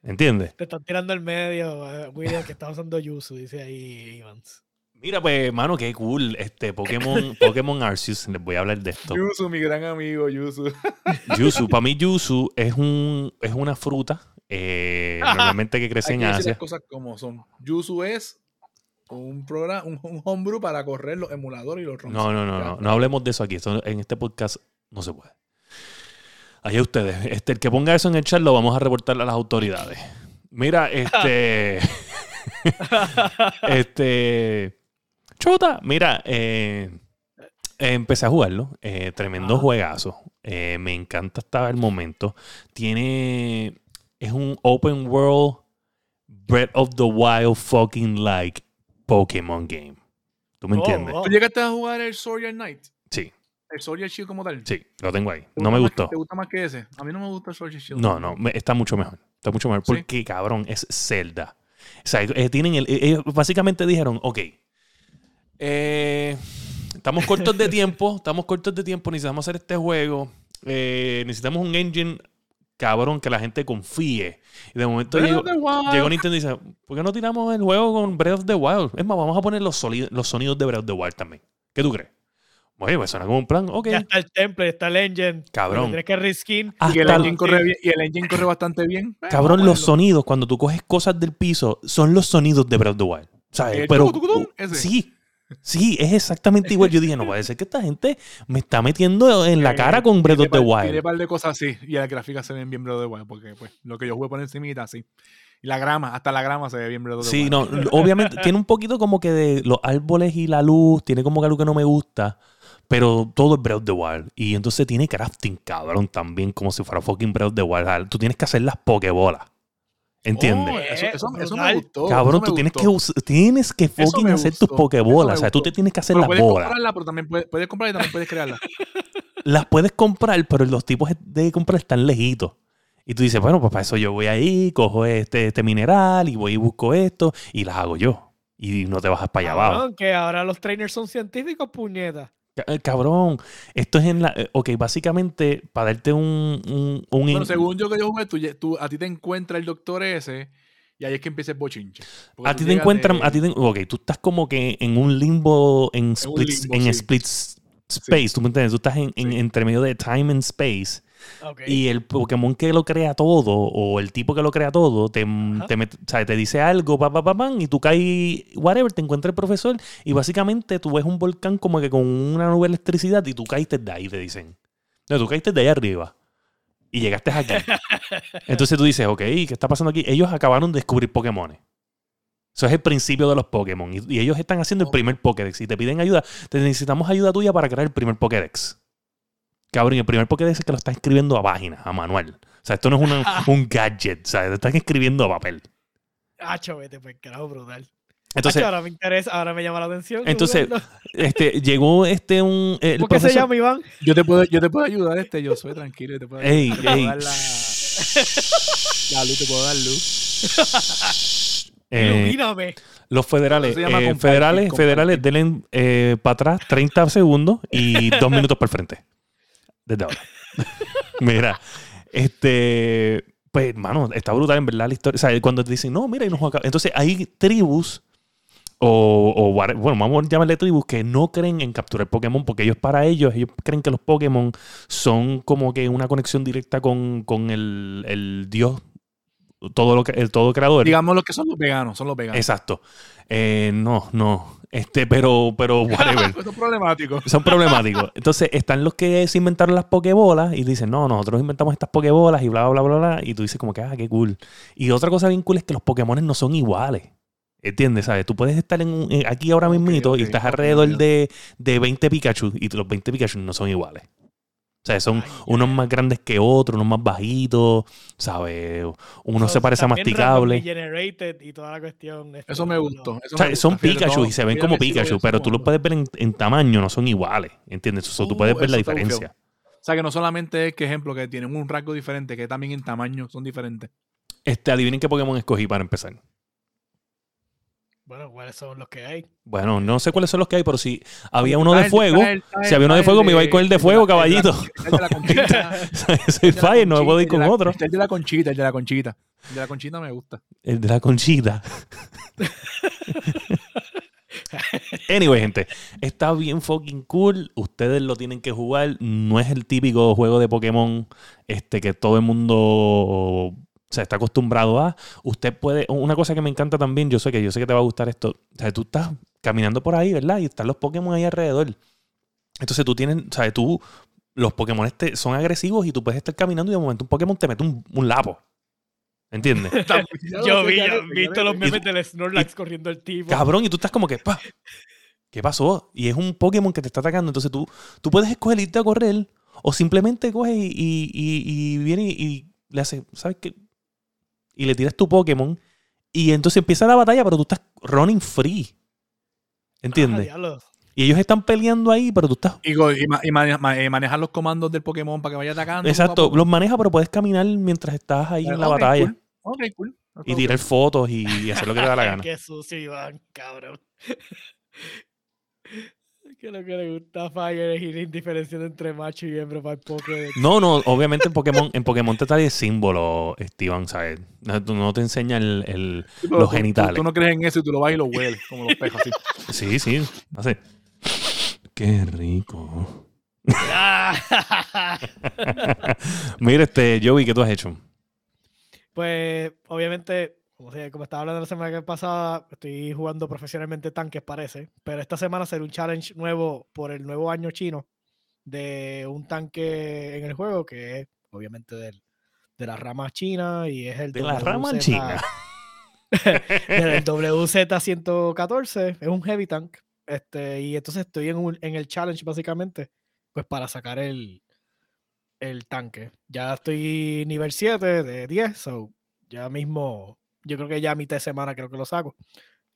¿Entiendes? Te están tirando al medio, eh, William, que está usando Yuzu, dice ahí Ivans. Mira, pues, mano, qué cool. Este Pokémon, Pokémon Arceus. Les voy a hablar de esto. Yuzu, mi gran amigo, Yuzu. Yuzu, para mí Yuzu es un es una fruta eh, normalmente que crece Hay en que decir Asia. las cosas como son. Yuzu es un programa, un, un homebrew para correr los emuladores y los ROMs. No, no, no, no, no hablemos de eso aquí. Esto- en este podcast no se puede. Allá ustedes. Este, el que ponga eso en el chat lo vamos a reportar a las autoridades. Mira, este. este. Chota, mira, eh, empecé a jugarlo. eh, tremendo juegazo. eh, me encanta hasta el momento. Tiene. Es un open world Breath of the Wild fucking like Pokémon game. ¿Tú me Oh, entiendes? oh. ¿Tú llegaste a jugar el Sword Art Knight? Sí, El Sword Art Shield como tal. sí, lo tengo ahí. ¿Te No me gustó. que- ¿Te gusta más que ese? A mí no me gusta el Sword Art Shield. No, no, me- está mucho mejor. Está mucho mejor. ¿Sí? Porque, cabrón, es Zelda. O sea, eh, tienen el, eh, ellos básicamente dijeron, ok, eh, estamos cortos de tiempo, estamos cortos de tiempo, necesitamos hacer este juego, eh, necesitamos un engine, cabrón, que la gente confíe. Y de momento llegó, Nintendo y dice, ¿por qué no tiramos el juego con Breath of the Wild? Es más, vamos a poner los, sonidos de Breath of the Wild también. ¿Qué tú crees? Oye, pues suena como un plan, ok. Ya está el temple, está el engine. Cabrón. Tienes que reskin. Y el engine corre bien, y el engine corre bastante bien. Eh, Cabrón, los sonidos, cuando tú coges cosas del piso, son los sonidos de Breath of the Wild. ¿Sabes? ¿El Pero tucu, tucu, tucu? Ese. sí, sí, es exactamente igual. Yo dije, no puede ser que esta gente me está metiendo en la cara con Breath of the par- Tiene Wild. par de cosas así. Y las gráficas se ven bien Breath of the Wild. Porque pues, lo que yo jugué por encimita, sí. Y la grama, hasta la grama se ve bien Breath of the Sí, Wild. no, obviamente tiene un poquito como que de los árboles y la luz, tiene como que algo que no me gusta, pero todo es Breath of the Wild. Y entonces tiene crafting, cabrón, también, como si fuera fucking Breath of the Wild. Tú tienes que hacer las pokebolas. ¿Entiendes? Oh, eso, eso- eso me gustó. Cabrón, eso me tú tienes que, gustó. us- tienes que fucking hacer tus pokebolas. O sea, tú te tienes que hacer Pero las puedes bolas. comprarla, pero también puedes, puedes comprarla y también puedes crearla. las puedes comprar, pero los tipos de comprar están lejitos. Y tú dices, bueno, pues para eso yo voy ahí, cojo este, este mineral y voy y busco esto y las hago yo. Y no te bajas para allá abajo. Cabrón, que ahora los trainers son científicos, puñeta. Eh, Cabrón, esto es en la... eh, Ok, básicamente, para darte un... un, un Bueno, según yo que yo jugué, tú, lle- tú- a ti te encuentra el doctor ese y ahí es que empieza el bochinche. A ti te encuentran... de- A ti te- ok, tú estás como que en un limbo, en split, limbo, en sí. split space, ¿tú me entiendes? Tú estás en, en- Sí. entre medio de time and space. Y el Pokémon que lo crea todo, o el tipo que lo crea todo, te, te, met- o sea, te dice algo, pa, pa, pa, y tú caes, whatever, te encuentra el profesor, y básicamente tú ves un volcán como que con una nube de electricidad, y tú caíste de ahí, te dicen. No, tú caíste de ahí arriba. Y llegaste aquí. Entonces tú dices, ok, ¿qué está pasando aquí? Ellos acabaron de descubrir Pokémon. Eso es el principio de los Pokémon. Y, y ellos están haciendo el primer Pokédex. Y te piden ayuda. Te necesitamos ayuda tuya para crear el primer Pokédex. Cabrón, el primer Pokédex es que lo están escribiendo a página, a manual. O sea, esto no es una- un gadget. O sea, lo están escribiendo a papel. Hacho, vete, pues carajo, brutal. Entonces, Hacho, ahora me interesa, ahora me llama la atención. Entonces, este, llegó este un. el ¿Por qué se llama Iván? Yo te puedo, yo te puedo ayudar, este, yo soy tranquilo. yo Te puedo, Ey, te puedo ey. dar la, la luz, te puedo dar luz. eh, Ilumíname. los federales, eh, compartir, federales, compartir. federales, denle eh, para atrás 30 segundos y dos minutos para el frente. Desde ahora. Mira, este. Pues, hermano, está brutal en verdad la historia. O sea, cuando te dicen, no, mira, y nos acaba- Entonces, hay tribus, o, bueno, vamos a llamarle tribus, que no creen en capturar Pokémon, porque ellos, para ellos, ellos creen que los Pokémon son como que una conexión directa con, con el, el dios, todo lo que, el todo creador. Digamos lo que son los veganos, son los veganos. Exacto. Eh, no, no. Este, pero, pero, whatever. Esto es problemático. Son problemáticos. Entonces, están los que se inventaron las pokebolas y dicen, no, nosotros inventamos estas pokebolas y bla, bla, bla, bla. Y tú dices como que, ah, qué cool. Y otra cosa bien cool es que los Pokémon no son iguales. ¿Entiendes? ¿Sabes? Tú puedes estar en un- en- aquí ahora mismito y estás alrededor de, de 20 Pikachu y los 20 Pikachu no son iguales. O sea, son Ay, unos más grandes que otros, unos más bajitos, ¿sabes? Uno So, se parece a masticable. y toda la cuestión. este, Eso me gustó. eso O sea, me son gusta, Pikachu y se ven como Pikachu, pero tú los puedes ver en, en tamaño, no son iguales. ¿Entiendes? So, tú Uh, puedes ver la diferencia. O sea, que no solamente es que ejemplo que tienen un rasgo diferente, que también en tamaño son diferentes. Este, adivinen qué Pokémon escogí para empezar. Bueno, ¿cuáles son los que hay? Bueno, no sé cuáles son los que hay, pero si había uno de fuego, si había uno de fuego, me iba a ir con el de fuego, caballito. El de la conchita. soy Fire, no me puedo ir con otro. El de la conchita, el de la conchita. El de la conchita me gusta. El de la conchita. Anyway, gente, está bien fucking cool. Ustedes lo tienen que jugar. No es el típico juego de Pokémon este, que todo el mundo se está acostumbrado a. Usted puede. Una cosa que me encanta también, yo sé que yo sé que te va a gustar esto. O sea, tú estás caminando por ahí, ¿verdad? Y están los Pokémon ahí alrededor. Entonces tú tienes, o sea, tú. Los Pokémon este son agresivos y tú puedes estar caminando y de momento un Pokémon te mete un, un lapo. ¿Entiendes? Yo vi, yo he visto los memes del Snorlax corriendo el tipo. Cabrón, y tú estás como que, pa, ¿qué pasó? Y es un Pokémon que te está atacando. Entonces tú, tú puedes escoger irte a correr o simplemente coges y, y, y- y viene y, y le haces, ¿sabes qué? Y le tiras tu Pokémon y entonces empieza la batalla, pero tú estás running free. Ah, ¿Entiendes? diablo. y ellos están peleando ahí, pero tú estás... Y, y eh, manejar los comandos del Pokémon para que vaya atacando. Exacto, los manejas, pero puedes caminar mientras estás ahí en la batalla cool. Ok, cool. y tirar fotos y, y hacer lo que te da la gana. Qué sucio, Iván, cabrón. Que lo que le gusta a Fire es ir indiferenciando entre macho y hembra para el Pokédex. No, no, obviamente en Pokémon, en Pokémon te trae el símbolo, Steven, ¿sabes? No, tú no te enseña el, el- Sí, los tú- tú- genitales. Tú, no crees en eso y tú lo vas y lo hueles, como los pejos así. Sí, sí, así. Qué rico. Mira, este, Joey, ¿qué tú has hecho? pues, obviamente, como, como estaba hablando la semana pasada, estoy jugando profesionalmente tanques, parece. Pero esta semana será un challenge nuevo por el nuevo año chino de un tanque en el juego que es, obviamente, del, de la rama china y es el De la rama WZ china. del WZ-114, es un heavy tank. Este, y entonces estoy en, un- en el challenge básicamente, pues para sacar el, el tanque. Ya estoy nivel 7 de 10, so ya mismo, yo creo que ya a mitad de semana creo que lo saco.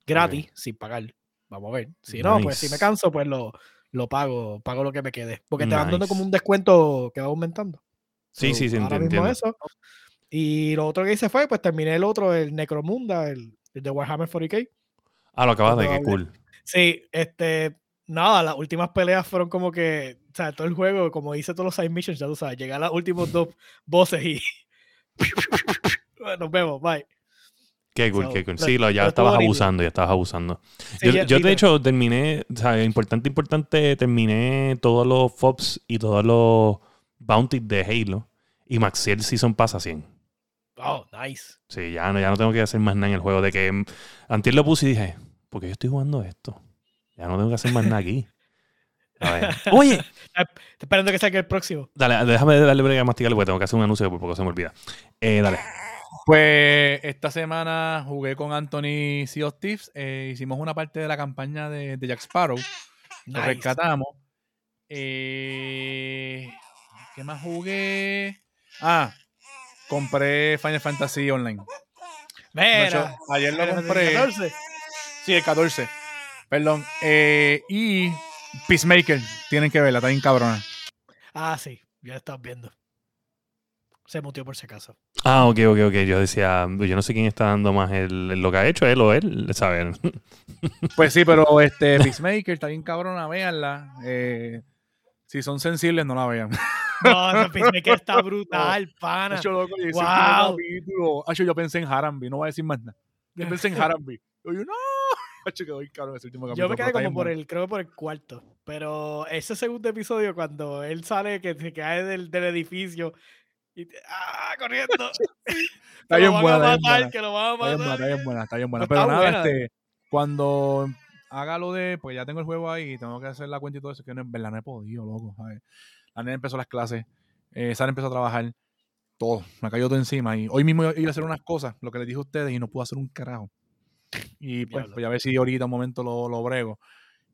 Gratis, sin pagar. Vamos a ver. Si no, pues si me Nice. canso, pues lo, lo pago, pago lo que me quede. Porque te van dando como Nice. un descuento que va aumentando. Sí, So, sí, sí, ahora entiendo, mismo eso. Y lo otro que hice fue, pues terminé el otro, el Necromunda, el, el de Warhammer 40k. Ah, lo acabas de, qué cool. Sí, este, nada, las últimas peleas fueron como que, o sea, todo el juego, como hice todos los side missions, ya tú sabes, llegué a los últimos dos bosses y nos vemos, bye. Qué cool, So, qué cool. Sí, lo, ya lo estabas abusando, ya estabas abusando. Sí, yo, ya- yo, sí, de hecho, terminé, o sea, importante, importante, terminé todos los FOBs y todos los bounties de Halo. Y Maxiel Season pasa 100. Oh, nice. Sí, ya no, ya no tengo que hacer más nada en el juego. De que mm, antes lo puse y dije, ¿por qué yo estoy jugando esto? Ya no tengo que hacer más nada aquí. A ver. Oye, Estoy esperando que salga el próximo. dale, déjame darle brega a masticarle porque tengo que hacer un anuncio por poco se me olvida. Eh, dale. Pues esta semana jugué con Anthony Sea of Thieves. eh, hicimos una parte de la campaña de, de Jack Sparrow. Lo rescatamos. Eh, ¿Qué más jugué? Ah, compré Final Fantasy Online. Mira, ayer lo compré. 14. Sí, el 14. Perdón. Eh, y Peacemaker, tienen que verla, está bien cabrona. Ah, sí, ya estás viendo. Se mutió por si acaso. Ah, ok, ok, ok. Yo decía, yo no sé quién está dando más el, lo que ha hecho él o él, ¿saben? Pues sí, pero este Peacemaker está bien cabrona, véanla. Eh, si son sensibles, no la vean. No, ese Peacemaker está brutal, pana. Acho, loco, y ese Wow. capítulo, acho, yo pensé en Harambe, no voy a decir más nada. Yo pensé en Harambe. Yo, yo, no. Quedó cabrón ese último capítulo. Yo me quedé como por el, creo que por el cuarto. Pero ese segundo episodio, cuando él sale, que se cae del, del edificio y te- ¡ah! corriendo. Está bien buena, a está bien matar, buena. que lo van a Está bien buena, matar. está bien buena, está bien buena. Pero nada, buena. este, cuando haga lo de, pues ya tengo el juego ahí y tengo que hacer la cuenta y todo eso, que no, en verdad no he podido, loco. ¿sabes? La nena empezó las clases, eh, Sara empezó a trabajar, todo, me cayó todo encima. Y hoy mismo iba a hacer unas cosas, lo que les dije a ustedes, y no pude hacer un carajo. Y pues, pues a ver si ahorita un momento lo, lo brego.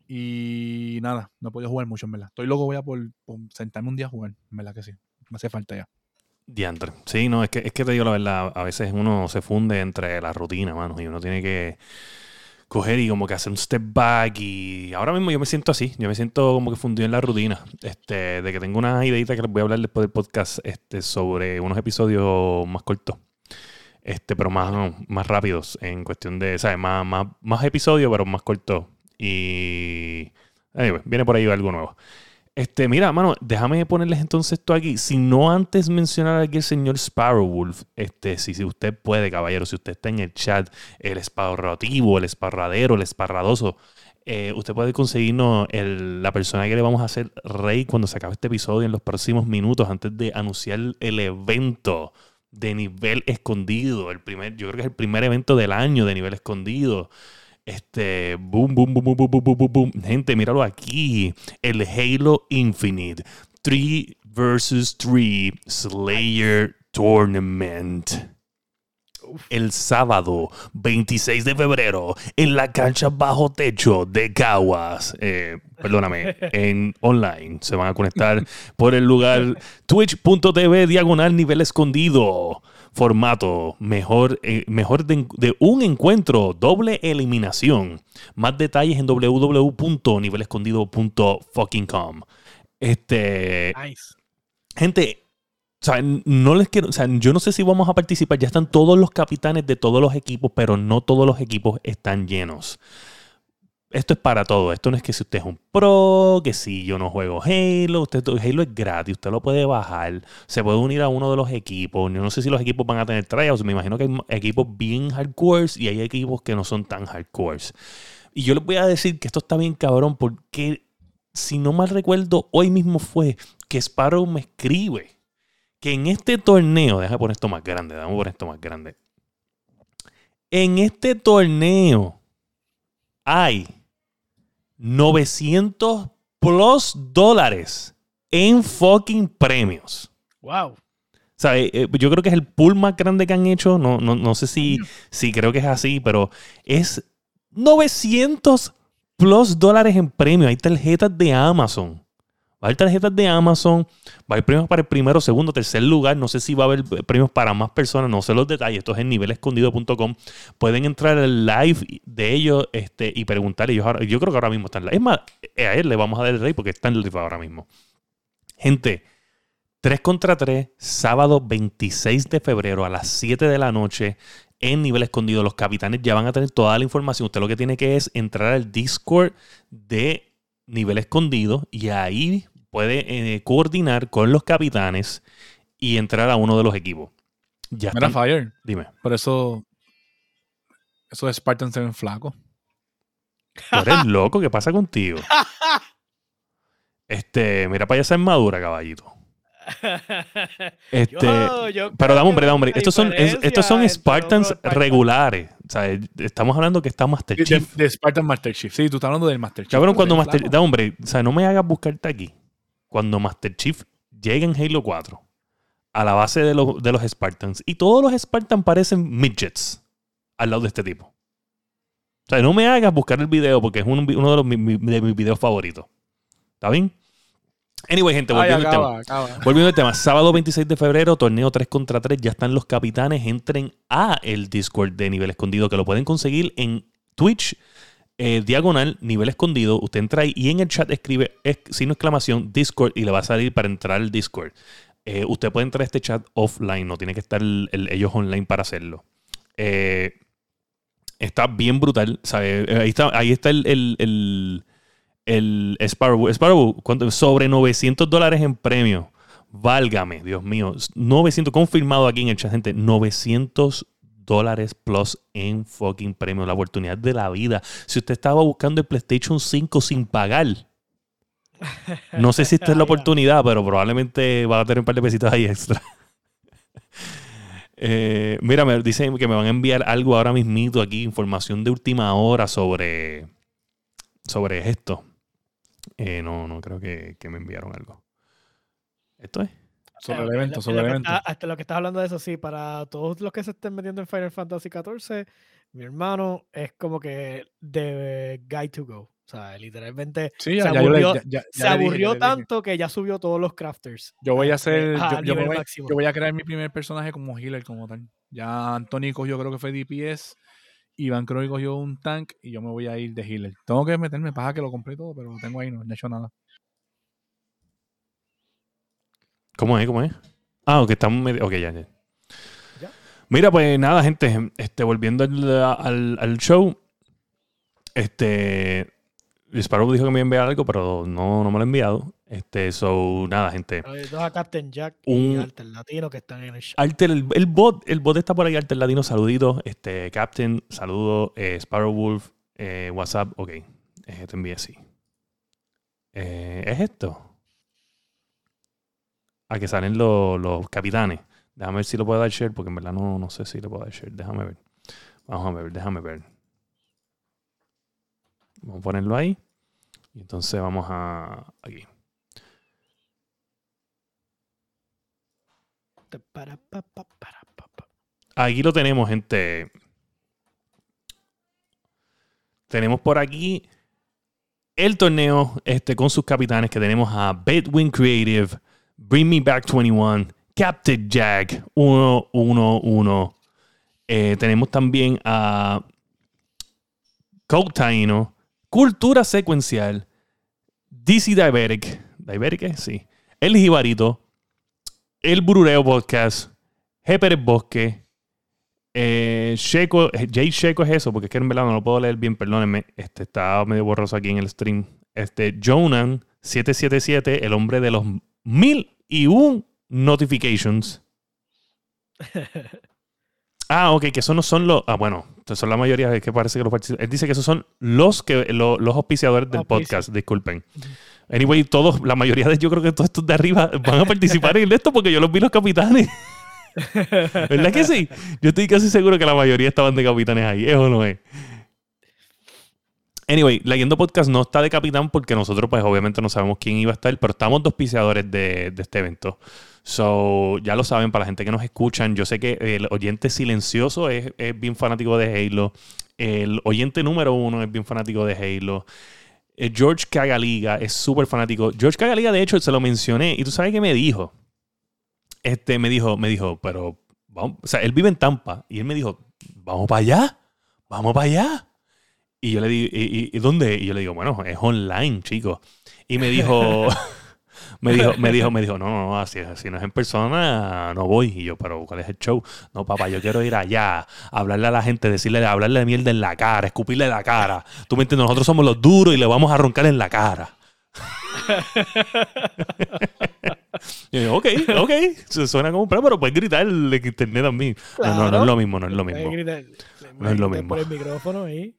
Y nada, no he podido jugar mucho, en verdad. Estoy loco, voy a por, por sentarme un día a jugar, en verdad que sí. Me hace falta ya. Diantre. Sí, no, es que, es que te digo la verdad, a veces uno se funde entre la rutina, mano, y uno tiene que coger y como que hacer un step back y ahora mismo yo me siento así, yo me siento como que fundido en la rutina, este, de que tengo una ideita que les voy a hablar después del podcast, este, sobre unos episodios más cortos, este, pero más, más rápidos en cuestión de, ¿sabes? Más, más, más episodios, pero más cortos y, anyway, viene por ahí algo nuevo. Este, mira, mano, déjame ponerles entonces esto aquí. Si no antes mencionar aquí el señor Sparrowwolf, este, si, si usted puede, caballero, si usted está en el chat, el esparrativo, el esparradero, el esparradoso, eh, usted puede conseguirnos el- la persona que le vamos a hacer rey cuando se acabe este episodio en los próximos minutos antes de anunciar el evento de nivel escondido. El primer, yo creo que es el primer evento del año de nivel escondido. Este, boom, boom, boom, boom, boom, boom, boom, boom. Gente, míralo aquí. El Halo Infinite 3 vs 3 Slayer Tournament. El sábado 26 de febrero en la cancha bajo techo de Caguas. Eh, perdóname, en online. Se van a conectar por el lugar twitch.tv diagonal nivel escondido. Formato mejor, eh, mejor de, de un encuentro, doble eliminación. Más detalles en www.nivelescondido.fucking.com. Este, Nice. gente, o sea, no les quiero, o sea, yo no sé si vamos a participar. Ya están todos los capitanes de todos los equipos, pero no todos los equipos están llenos. Esto es para todo. Esto no es que si usted es un pro, que si yo no juego Halo, usted Halo es gratis, usted lo puede bajar, se puede unir a uno de los equipos. Yo no sé si los equipos van a tener tryouts, me imagino que hay equipos bien hardcore y hay equipos que no son tan hardcore. Y yo les voy a decir que esto está bien cabrón porque si no mal recuerdo, hoy mismo fue que Sparrow me escribe que en este torneo, déjame poner esto más grande, déjame poner esto más grande. En este torneo hay 900 plus dólares en fucking premios. Wow. O sea, eh, eh, yo creo que es el pool más grande que han hecho. No, no, no sé si, si creo que es así, pero es 900 plus dólares en premios. Hay tarjetas de Amazon. Va a haber tarjetas de Amazon. Va a haber premios para el primero, segundo, tercer lugar. No sé si va a haber premios para más personas. No sé los detalles. Esto es en nivelescondido.com. Pueden entrar al live de ellos este, y ahora- yo creo que ahora mismo están live. Es más, eh, a él le vamos a dar el rey porque está en el live ahora mismo. Gente, 3 contra 3, sábado 26 de febrero a las 7 de la noche en nivel escondido. Los capitanes ya van a tener toda la información. Usted lo que tiene que es entrar al Discord de nivel escondido y ahí puede eh, coordinar con los capitanes y entrar a uno de los equipos. Ya Mira, están- Fire, Dime, por eso. Esos Spartans se ven flacos. ¿tú eres loco? ¿Qué pasa contigo? Este, mira para allá esa armadura, caballito. Este, Yo- yo Pero dame, hombre, dame, hombre. Estos son, es- estos son Spartans regulares. O sea, estamos hablando que está Master De, Chief. de Spartan Master Chief. Sí, tú estás hablando del Master Chief. Cabrón, cuando Master... Da, hombre, o sea, no me hagas buscarte aquí. Cuando Master Chief llega en Halo 4 a la base de los, de los Spartans y todos los Spartans parecen midgets al lado de este tipo. O sea, no me hagas buscar el video porque es un- uno de, los, mi- mi- de mis videos favoritos. ¿Está bien? Anyway, gente, Ay, volviendo al tema. acaba, acaba. Volviendo al tema, sábado 26 de febrero, torneo 3 contra 3, ya están los capitanes, entren a el Discord de nivel escondido, que lo pueden conseguir en Twitch, eh, diagonal, nivel escondido. Usted entra ahí y en el chat escribe signo de exclamación Discord y le va a salir para entrar al Discord. Eh, usted puede entrar a este chat offline, no tiene que estar el- el- ellos online para hacerlo. Eh, está bien brutal. ¿sabe? Ahí está, ahí está el, el, el, Sparrow. Sparrow, sobre 900 dólares en premio. Válgame, Dios mío. 900, confirmado aquí en el chat, gente. 900 dólares plus en fucking premio. La oportunidad de la vida. Si usted estaba buscando el PlayStation 5 sin pagar, no sé si esta es la oportunidad, pero probablemente va a tener un par de pesitos ahí extra. Eh, mira, me dicen que me van a enviar algo ahora mismito aquí, información de última hora sobre, sobre esto. Eh, no, no creo que, que me enviaron algo. ¿Esto es? Sobre el evento, lo- sobre el que evento. hasta lo que estás hablando de eso, sí, para todos los que se estén metiendo en Final Fantasy XIV, mi hermano es como que the guy to go. O sea, literalmente Sí, se ya, ya yo le- aburrió- ya- ya- se dije. tanto que ya subió todos los crafters. Yo voy a hacer. a Yo, yo voy, yo a crear mi primer personaje como healer, como tal. Ya Anthony cogió, creo que fue DPS. Iván que cogió un tank y yo me voy a ir de healer. Tengo que meterme paja que lo compré todo, pero lo tengo ahí, no, no he hecho nada. ¿Cómo es? ¿Cómo es? Ah, ok, estamos medio... Ok, ya, ya. Ya. Mira, pues nada, gente. Este, volviendo al, al- al show. Este. Sparrow dijo que me iba a enviar algo, pero no, no me lo ha enviado. Este, so, nada, gente. Dos a Captain Jack Un- y Alter Latino que están en el chat. Alter, el, el bot, el bot está por ahí, Alter Latino, saluditos. Este, Captain, saludo. Eh, Sparrow Wolf, eh, WhatsApp, ok. Eh, te envié así. ¿Es esto? A que salen los, los capitanes. Déjame ver si lo puedo dar share, porque en verdad no, no sé si le puedo dar share. Déjame ver. Vamos a ver, déjame ver. Vamos a ponerlo ahí. Y entonces vamos a. Aquí. Aquí lo tenemos, gente. Tenemos por aquí el torneo este, con sus capitanes que tenemos a Bedwin Creative, Bring Me Back 21, Captain Jack 111. Eh, tenemos también a Code Taino, Cultura Secuencial, DC Diabetic, Diabetic, sí, El Jibarito, El Burureo Podcast. Pérez Bosque, eh, Sheco, eh, Jay Sheco es eso, porque es que en verdad no lo puedo leer bien, perdónenme. Este, está medio borroso aquí en el stream. Este, Jonan 777, el hombre de los mil y un notifications. Ah, ok, que esos no son los. Ah, bueno, son la mayoría de que parece que los participantes. Él dice que esos son los que lo- los auspiciadores del Auspicio. podcast, disculpen. Anyway, todos, la mayoría de yo creo que todos estos de arriba van a participar en esto porque yo los vi los capitanes. ¿Verdad que sí? Yo estoy casi seguro que la mayoría estaban de capitanes ahí. ¿Eso no es? Anyway, Leyendo Podcast no está de capitán porque nosotros, pues, obviamente no sabemos quién iba a estar, pero estamos dos auspiciadores de, este evento. So, ya lo saben, para la gente que nos escuchan, yo sé que el oyente silencioso es, es bien fanático de Halo. El oyente número uno es bien fanático de Halo. Eh, George Cagaliga es súper fanático. George Cagaliga, de hecho, se lo mencioné. Y tú sabes qué me dijo. Este me dijo, me dijo, pero o sea, él vive en Tampa. Y él me dijo, vamos para allá, vamos para allá. Y yo le digo, ¿y, dónde? Y yo le digo, bueno, es online, chicos. Y me dijo, me dijo, me dijo, me dijo, no, no, no, así, así no es en persona, no voy. Y yo, pero ¿cuál es el show? No, papá, yo quiero ir allá, hablarle a la gente, decirle, hablarle de mierda en la cara, escupirle la cara. Tú me entiendes, nosotros somos los duros y le vamos a roncar en la cara. Yo, ok, ok, se suena como un plan, pero puedes gritar en internet también. No, no, no es Claro. lo mismo, no es lo mismo. gritar- No es lo mismo. Por el micrófono ahí.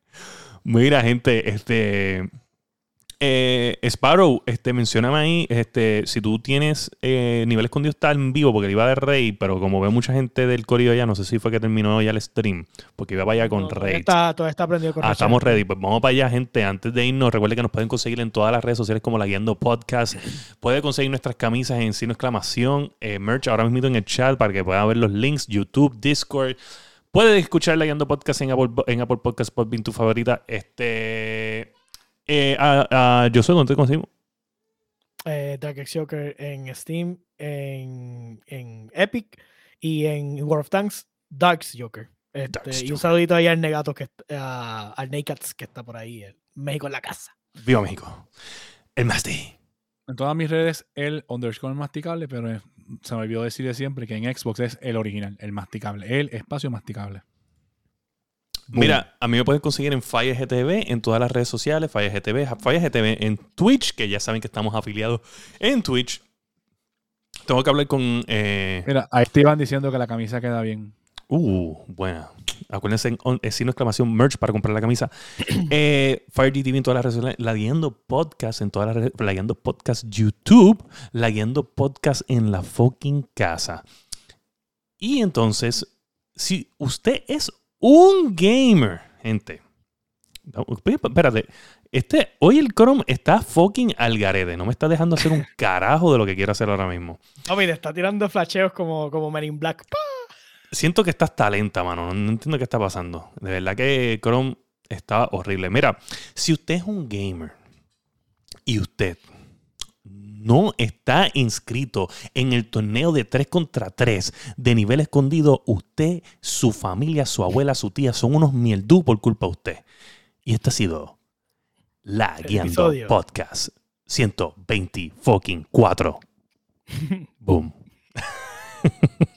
Mira, gente, este. eh, Sparrow, este, mencioname ahí, este, si tú tienes eh, nivel escondido está en vivo, porque iba de Rey, pero como veo mucha gente del corrido allá, no sé si fue que terminó ya el stream, porque iba para allá con No, Rey. Está, todavía está prendido con Ah, estamos ready. Pues vamos para allá, gente. Antes de irnos, recuerden que nos pueden conseguir en todas las redes sociales como La Guiando Podcast. Puede conseguir nuestras camisas en signo exclamación, eh, merch ahora mismo en el chat para que puedan ver los links, YouTube, Discord. Puede escuchar La Guiando Podcast en Apple, en Apple Podcast Podbean, tu favorita. Este. Eh, yo soy ¿dónde te conseguimos? eh, Dark X Joker en Steam, en, en Epic y en World of Tanks, Dark Joker. Este, y un saludito ahí al Negato, que, a- al Nakats que está por ahí, el México en la casa. Viva México. El Masti. En todas mis redes, el underscore masticable, pero eh, se me olvidó decir de siempre que en Xbox es el original, el masticable, el espacio masticable. Boom. Mira, a mí me pueden conseguir en Fire GTV en todas las redes sociales, Fire GTV, Fire GTV en Twitch, que ya saben que estamos afiliados en Twitch. Tengo que hablar con... eh, Mira, ahí te iban diciendo que la camisa queda bien. Uh, buena. Acuérdense, en on- eh, signo exclamación merch para comprar la camisa. Eh, Fire GTV en todas las redes sociales, lagueando podcast en todas las redes, podcast YouTube, lagueando podcast en la fucking casa. Y entonces, si usted es un gamer, gente. Espérate. Este, hoy el Chrome está fucking al garete. No me está dejando hacer un carajo de lo que quiero hacer ahora mismo. No, mira, está tirando flasheos como, como Men in Black. ¡Pah! Siento que estás talenta, mano. No, entiendo qué está pasando. De verdad que Chrome está horrible. Mira, si usted es un gamer y usted no está inscrito en el torneo de 3 contra 3 de nivel escondido, usted, su familia, su abuela, su tía son unos mieldú por culpa de usted. Y este ha sido La El Guiando episodio. Podcast 120 fucking 4. Boom.